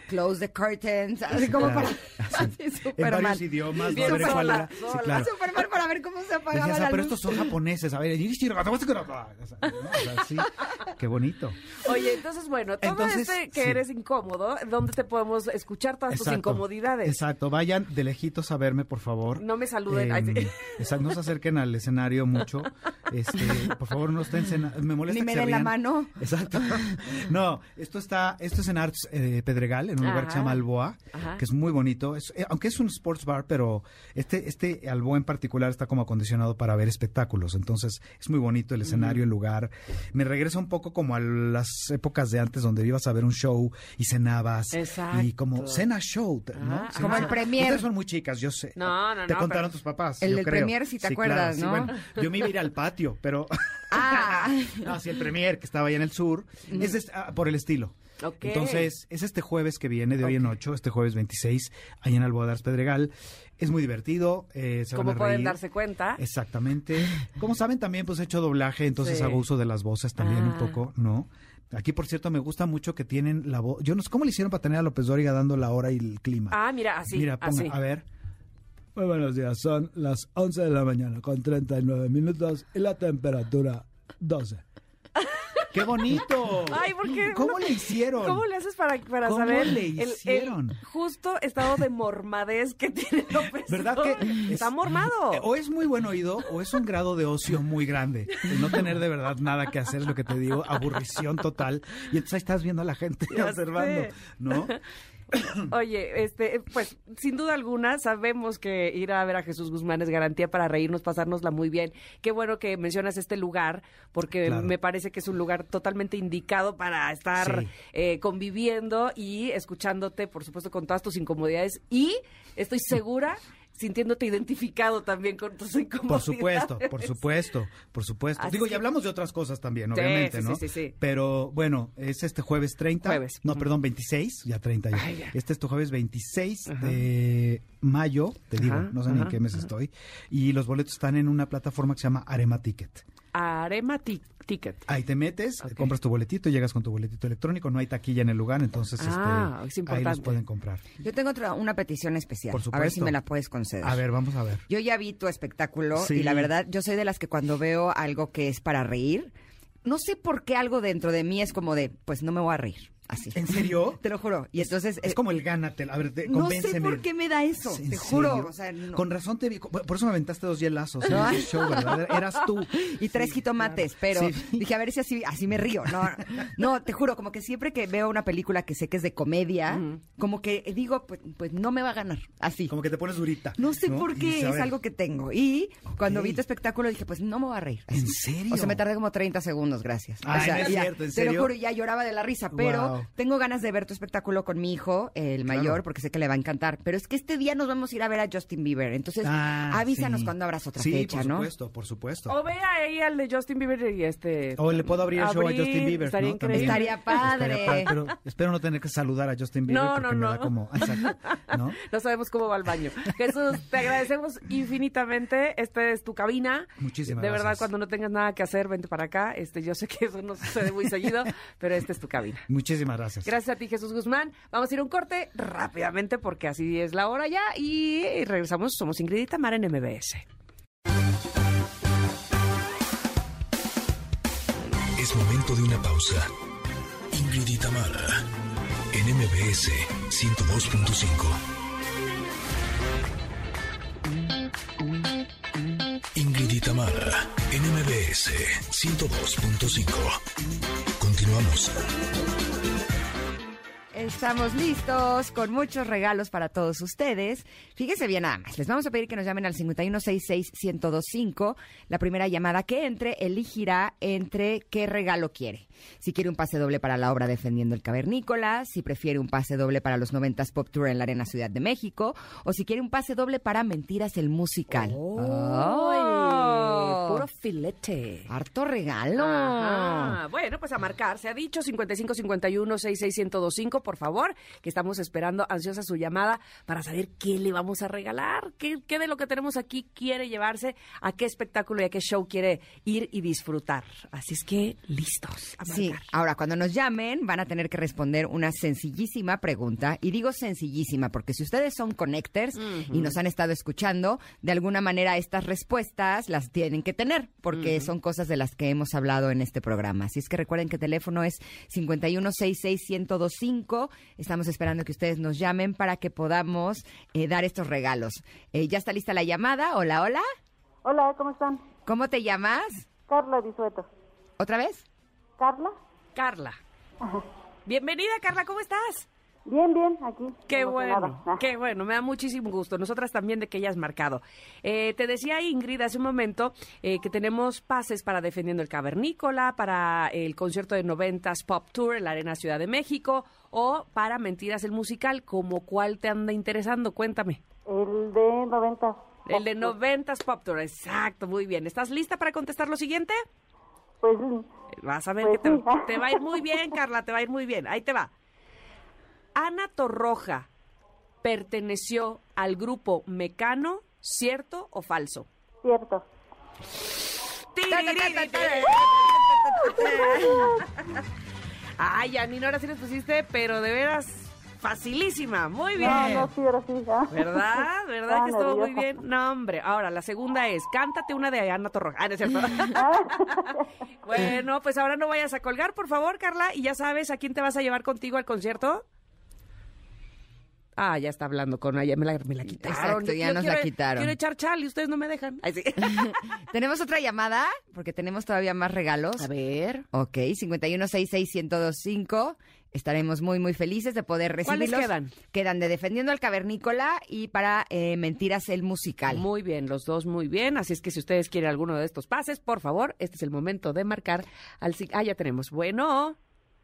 close the curtains, así como Claro. para... Así, en varios idiomas, a ver cuál era. Sí, claro. Superman para ver cómo se apagaba Decías, ah, la pero luz. estos son japoneses, a ver, ¿no? O sea, sí, qué bonito. Oye, entonces, bueno, todo Entonces, este que sí. eres incómodo, ¿dónde te podemos escuchar todas tus incomodidades? Exacto, vayan de lejitos a verme, por favor. No me saluden. Sí. exacto, no se acerquen al escenario mucho. Este, por favor, no estén me molesta Ni me den la mano. Exacto. No, esto está, esto es en Arts eh, Pedregal, en un lugar que se Ajá. llama Alboa, Ajá. que es muy bonito. Es, eh, aunque es un sports bar, pero este, este Alboa en particular está como acondicionado para ver espectáculos. Entonces, es muy bonito el escenario, el lugar. Me regresa un poco como a las épocas de antes donde ibas a ver un show y cenabas. Exacto. Y como cena show, ¿no? Ah, Cena como el show. premier. Ustedes son muy chicas, yo sé. No, no, Te no, contaron pero- tus papás. El yo del creo. premier, si te Sí, acuerdas, claro, sí, ¿no? bueno, yo me iba a ir al patio, pero Ah, no, sí, el premier que estaba ahí en el sur, es ah, por el estilo. Entonces, es este jueves que viene, de hoy en 8, este jueves 26, ahí en Alboadars Pedregal. Es muy divertido, eh, se Como pueden reír. darse cuenta. Exactamente. Como saben, también pues he hecho doblaje, entonces Sí. hago uso de las voces también un Ah. poco, ¿no? Aquí, por cierto, me gusta mucho que tienen la voz. Yo no sé cómo le hicieron para tener a López Dóriga dando la hora y el clima. Ah, mira, así. Mira, ponga, así. a ver. Muy buenos días, son las 11 de la mañana con 39 minutos y la temperatura 12. ¡Qué bonito! Ay, ¿por qué? ¿Cómo le hicieron? ¿Cómo le haces para, para ¿Cómo saber le el- el, hicieron? justo estado de mormadez que tiene López? ¿Verdad que es- está mormado? O es muy buen oído o es un grado de ocio muy grande. El no tener de verdad nada que hacer, es lo que te digo, aburrición total. Y entonces ahí estás viendo a la gente Ya observando, sé. ¿no? Oye, este, pues sin duda alguna sabemos que ir a ver a Jesús Guzmán es garantía para reírnos, pasárnosla muy bien. Qué bueno que mencionas este lugar, porque Claro. me parece que es un lugar totalmente indicado para estar Sí. eh, conviviendo y escuchándote, por supuesto, con todas tus incomodidades. Y estoy segura sintiéndote identificado también con tus Por incomodidades. supuesto, por supuesto, por supuesto. Así Digo, y hablamos de otras cosas también, obviamente, sí, ¿no? sí, sí, sí. Pero bueno, es este jueves 30. Jueves. No, Ujú. perdón, 26, ya 30 ya. Ay, ya. Este es tu jueves 26 Ajá. de mayo, te digo, Ajá, no sé ni en qué mes estoy. Y los boletos están en una plataforma que se llama Arema Ticket. Arema Ti- Ticket. Ahí te metes, compras tu boletito, llegas con tu boletito electrónico, no hay taquilla en el lugar, entonces Ah, este, es ahí los pueden comprar. yo tengo otra, una petición especial. Por A ver si me la puedes conceder. A ver, vamos a ver. Yo ya vi tu espectáculo Sí. y la verdad, yo soy de las que cuando veo algo que es para reír, no sé por qué algo dentro de mí es como de, pues no me voy a reír. Así. ¿En serio? Te lo juro. Y entonces... Es eh, como el gánate, a ver, te, no sé por qué me da eso, ¿En te juro. serio? O sea, no. Con razón te vi, por eso me aventaste dos hielazos en No. ese show, ¿verdad? Eras tú. y tres Sí, jitomates, claro. pero Sí. dije a ver si así, así me río. No, no, te juro, como que siempre que veo una película que sé que es de comedia, como que digo, pues, pues no me va a ganar. Así. Como que te pones durita. No sé por qué, dices, es algo que tengo. Y cuando vi tu espectáculo dije, pues no me voy a reír. ¿En serio? O sea, me tardé como 30 segundos, gracias. Ay, o sea, no es ya, cierto, ¿en Te serio? lo juro, ya lloraba de la risa, pero Wow. Tengo ganas de ver tu espectáculo con mi hijo, el mayor, Claro. porque sé que le va a encantar. Pero es que este día nos vamos a ir a ver a Justin Bieber. Entonces, Ah, avísanos sí. cuando abras otra sí, fecha, por ¿no? supuesto, por supuesto. O ve ahí al de Justin Bieber y este... O le puedo abrir el show a Justin Bieber, estaría ¿no? increíble. Estaría padre. Pero espero no tener que saludar a Justin Bieber No, porque no, me no. da como... ¿no? No sabemos cómo va el baño. Jesús, te agradecemos infinitamente. Esta es tu cabina. Muchísimas De verdad, gracias. cuando no tengas nada que hacer, vente para acá. Este, yo sé que eso no sucede muy seguido, pero esta es tu cabina. Muchísimas gracias. Gracias a ti, Jesús Guzmán. Vamos a ir a un corte rápidamente porque así es la hora ya y regresamos. Somos Ingrid y Tamara en MBS. Es momento de una pausa. Ingrid y Tamara, en MBS 102.5. Ingrid y Tamara, en MBS MBS 102.5. Continuamos. Estamos listos con muchos regalos para todos ustedes. Fíjense bien nada más. Les vamos a pedir que nos llamen al 5166-1025. La primera llamada que entre elegirá entre qué regalo quiere. Si quiere un pase doble para la obra Defendiendo el Cavernícola, si prefiere un pase doble para los 90s Pop Tour en la Arena Ciudad de México, o si quiere un pase doble para Mentiras el Musical. ¡Ay! Puro filete. Harto regalo. Ajá. Bueno, pues a marcar. Se ha dicho 5551-66125, por favor, que estamos esperando ansiosa su llamada para saber qué le vamos a regalar, qué, qué de lo que tenemos aquí quiere llevarse, a qué espectáculo y a qué show quiere ir y disfrutar. Así es que listos. A Sí, ahora cuando nos llamen van a tener que responder una sencillísima pregunta y digo sencillísima porque si ustedes son connectors y nos han estado escuchando, de alguna manera estas respuestas las tienen que tener porque son cosas de las que hemos hablado en este programa. Así es que recuerden que el teléfono es 5166125. Estamos esperando que ustedes nos llamen para que podamos eh, dar estos regalos. Eh, ¿Ya está lista la llamada? Hola, hola. Hola, ¿cómo están? ¿Cómo te llamas? Carla Disueto. ¿Otra vez? ¿Carla? Carla. Bienvenida, Carla, ¿cómo estás? Bien, bien, aquí. Qué bueno, Ah, qué bueno, me da muchísimo gusto. Nosotras también de que hayas marcado. Eh, te decía Ingrid hace un momento eh, que tenemos pases para Defendiendo el Cavernícola, para el concierto de noventas Pop Tour en la Arena Ciudad de México o para Mentiras el Musical. ¿Cómo cuál te anda interesando? Cuéntame. El de 90. El de noventas Pop Tour, exacto, muy bien. ¿Estás lista para contestar lo siguiente? Pues Vas a ver Pues que te, sí. te va a ir muy bien, Carla, te va a ir muy bien. Ahí te va. Ana Torroja perteneció al grupo Mecano, ¿cierto o falso? cierto. Ay, Janine, ahora sí les pusiste, pero de veras facilísima. Muy bien. No, no, sí, ahora sí. ah. ¿Verdad? ¿Verdad que estuvo muy bien? No, hombre. Ahora, la segunda es, cántate una de Ana Torroja. Ah, no es cierto. bueno, pues ahora no vayas a colgar, por favor, Carla. Y ya sabes a quién te vas a llevar contigo al concierto. Ah, ya está hablando con ella. Me la, me la quitaron. Exacto, ya nos la quitaron. Quiero echar chal y ustedes no me dejan. Ay, sí. ¿Tenemos otra llamada? Porque tenemos todavía más regalos. a ver. Ok, 5166125. Estaremos muy, muy felices de poder ¿Cuáles recibirlos. quedan? Quedan de Defendiendo al Cavernícola y para eh, Mentiras el Musical. Muy bien, los dos muy bien. Así es que si ustedes quieren alguno de estos pases, por favor, este es el momento de marcar al... si- Ah, ya tenemos. Bueno.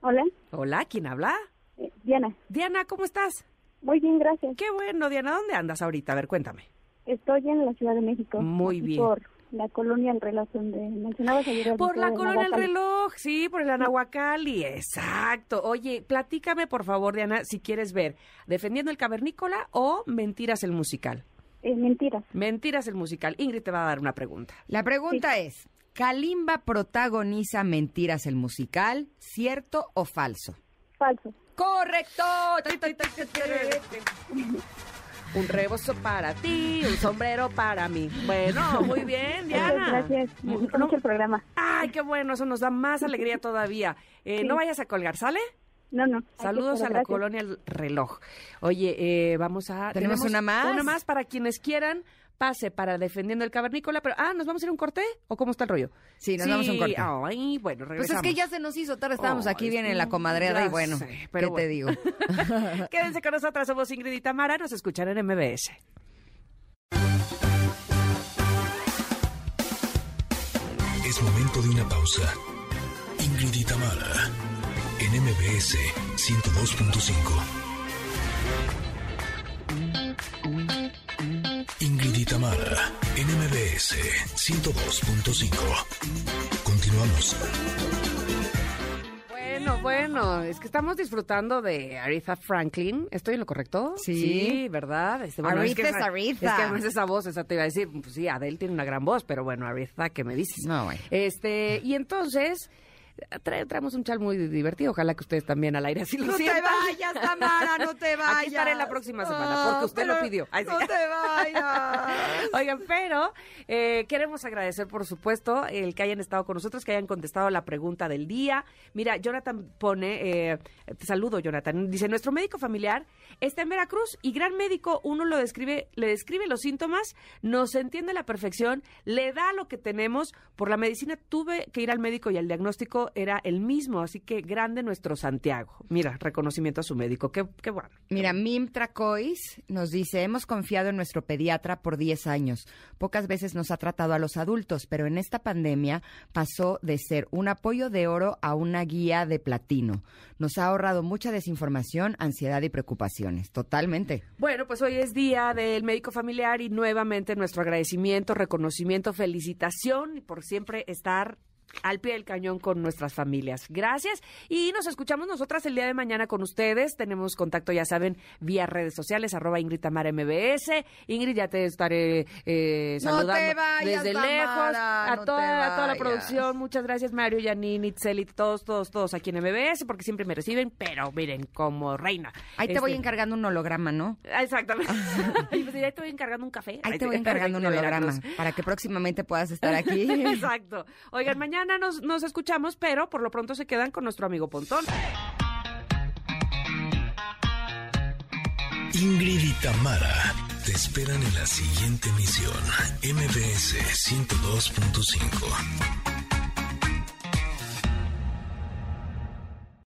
Hola, Hola, ¿quién habla? eh, Diana. Diana, ¿cómo estás? Muy bien, gracias. Qué bueno, Diana, ¿dónde andas ahorita? A ver, cuéntame. Estoy en la Ciudad de México. Muy bien. Por la colonia El Reloj, donde mencionabas ayer. el Por la colonia El. Reloj, sí, por el Anahuacalli, exacto. Oye, platícame, por favor, Diana, si quieres ver Defendiendo el Cavernícola o Mentiras el Musical. Eh, mentira. Mentiras el Musical. Ingrid te va a dar una pregunta. La pregunta es, ¿Kalimba protagoniza Mentiras el Musical? ¿Cierto o falso? Falso. ¡Correcto! Un rebozo para ti, un sombrero para mí. Bueno, muy bien, Diana. Muchas gracias. Me Mu- gustó no- mucho el programa. Ay, qué bueno, eso nos da más alegría todavía. Eh, Sí. No vayas a colgar, ¿sale? No, no. Saludos a la gracias. colonia El Reloj. Oye, eh, vamos a... ¿Tenemos una más? Una más para quienes quieran. Pase para Defendiendo el Cavernícola, pero... Ah, ¿nos vamos a ir a un corte? ¿O cómo está el rollo? Sí, nos vamos a un corte. Ay, bueno, Pues regresamos. es que ya se nos hizo tarde, estábamos aquí bien en la comadreada y bueno, sé, pero ¿qué te digo? Quédense con nosotras, somos Ingrid y Tamara, nos escuchan en MBS. Es momento de una pausa. Ingrid y Tamara, en MBS 102.5. Tamara, en MBS 102.5. Continuamos. Bueno, bueno, es que estamos disfrutando de Aretha Franklin. ¿Estoy en lo correcto? Sí. ¿verdad? Este, Aretha es, que es esa- Aretha. Es que además esa voz, esa te iba a decir, pues sí, Adele tiene una gran voz, pero bueno, Aretha, ¿qué me dices? No, bueno. Este, y entonces, Trae- traemos un chal muy divertido. Ojalá que ustedes también al aire así lo No te sientan. vayas, Tamara, no te vayas. Aquí estaré la próxima semana, porque usted pero lo pidió. Ay, sí. No te vayas. Oigan, pero eh, queremos agradecer, por supuesto, el que hayan estado con nosotros, que hayan contestado la pregunta del día. Mira, Jonathan pone, eh, te saludo, Jonathan, dice, nuestro médico familiar está en Veracruz y gran médico, uno lo describe, le describe los síntomas, nos entiende a la perfección, le da lo que tenemos. Por la medicina tuve que ir al médico y el diagnóstico era el mismo, así que grande nuestro Santiago. Mira, reconocimiento a su médico, qué, qué bueno. Mira, Mim Tracois nos dice, hemos confiado en nuestro pediatra por 10 años. Pocas veces nos ha tratado a los adultos, pero en esta pandemia pasó de ser un apoyo de oro a una guía de platino. Nos ha ahorrado mucha desinformación, ansiedad y preocupaciones. Totalmente. Bueno, pues hoy es día del médico familiar y nuevamente nuestro agradecimiento, reconocimiento, felicitación por siempre estar al pie del cañón con nuestras familias. Gracias y nos escuchamos nosotras el día de mañana con ustedes. Tenemos contacto, ya saben, vía redes sociales, arroba Ingrid Tamara MBS. Ingrid, ya te estaré eh, No saludando te vayas, desde Tamara, lejos. A, no toda, te a toda la producción, muchas gracias Mario, Janine, Itzel y todos, todos, todos aquí en MBS porque siempre me reciben, pero miren, como reina. Ahí te voy Este, encargando un holograma, ¿no? Ah, Exactamente. Y pues, ahí te voy encargando un café. Ahí te voy encargando un holograma para que próximamente puedas estar aquí. Exacto. Oigan, mañana nos, nos escuchamos, pero por lo pronto se quedan con nuestro amigo Pontón. Ingrid y Tamara te esperan en la siguiente emisión, MBS 102.5.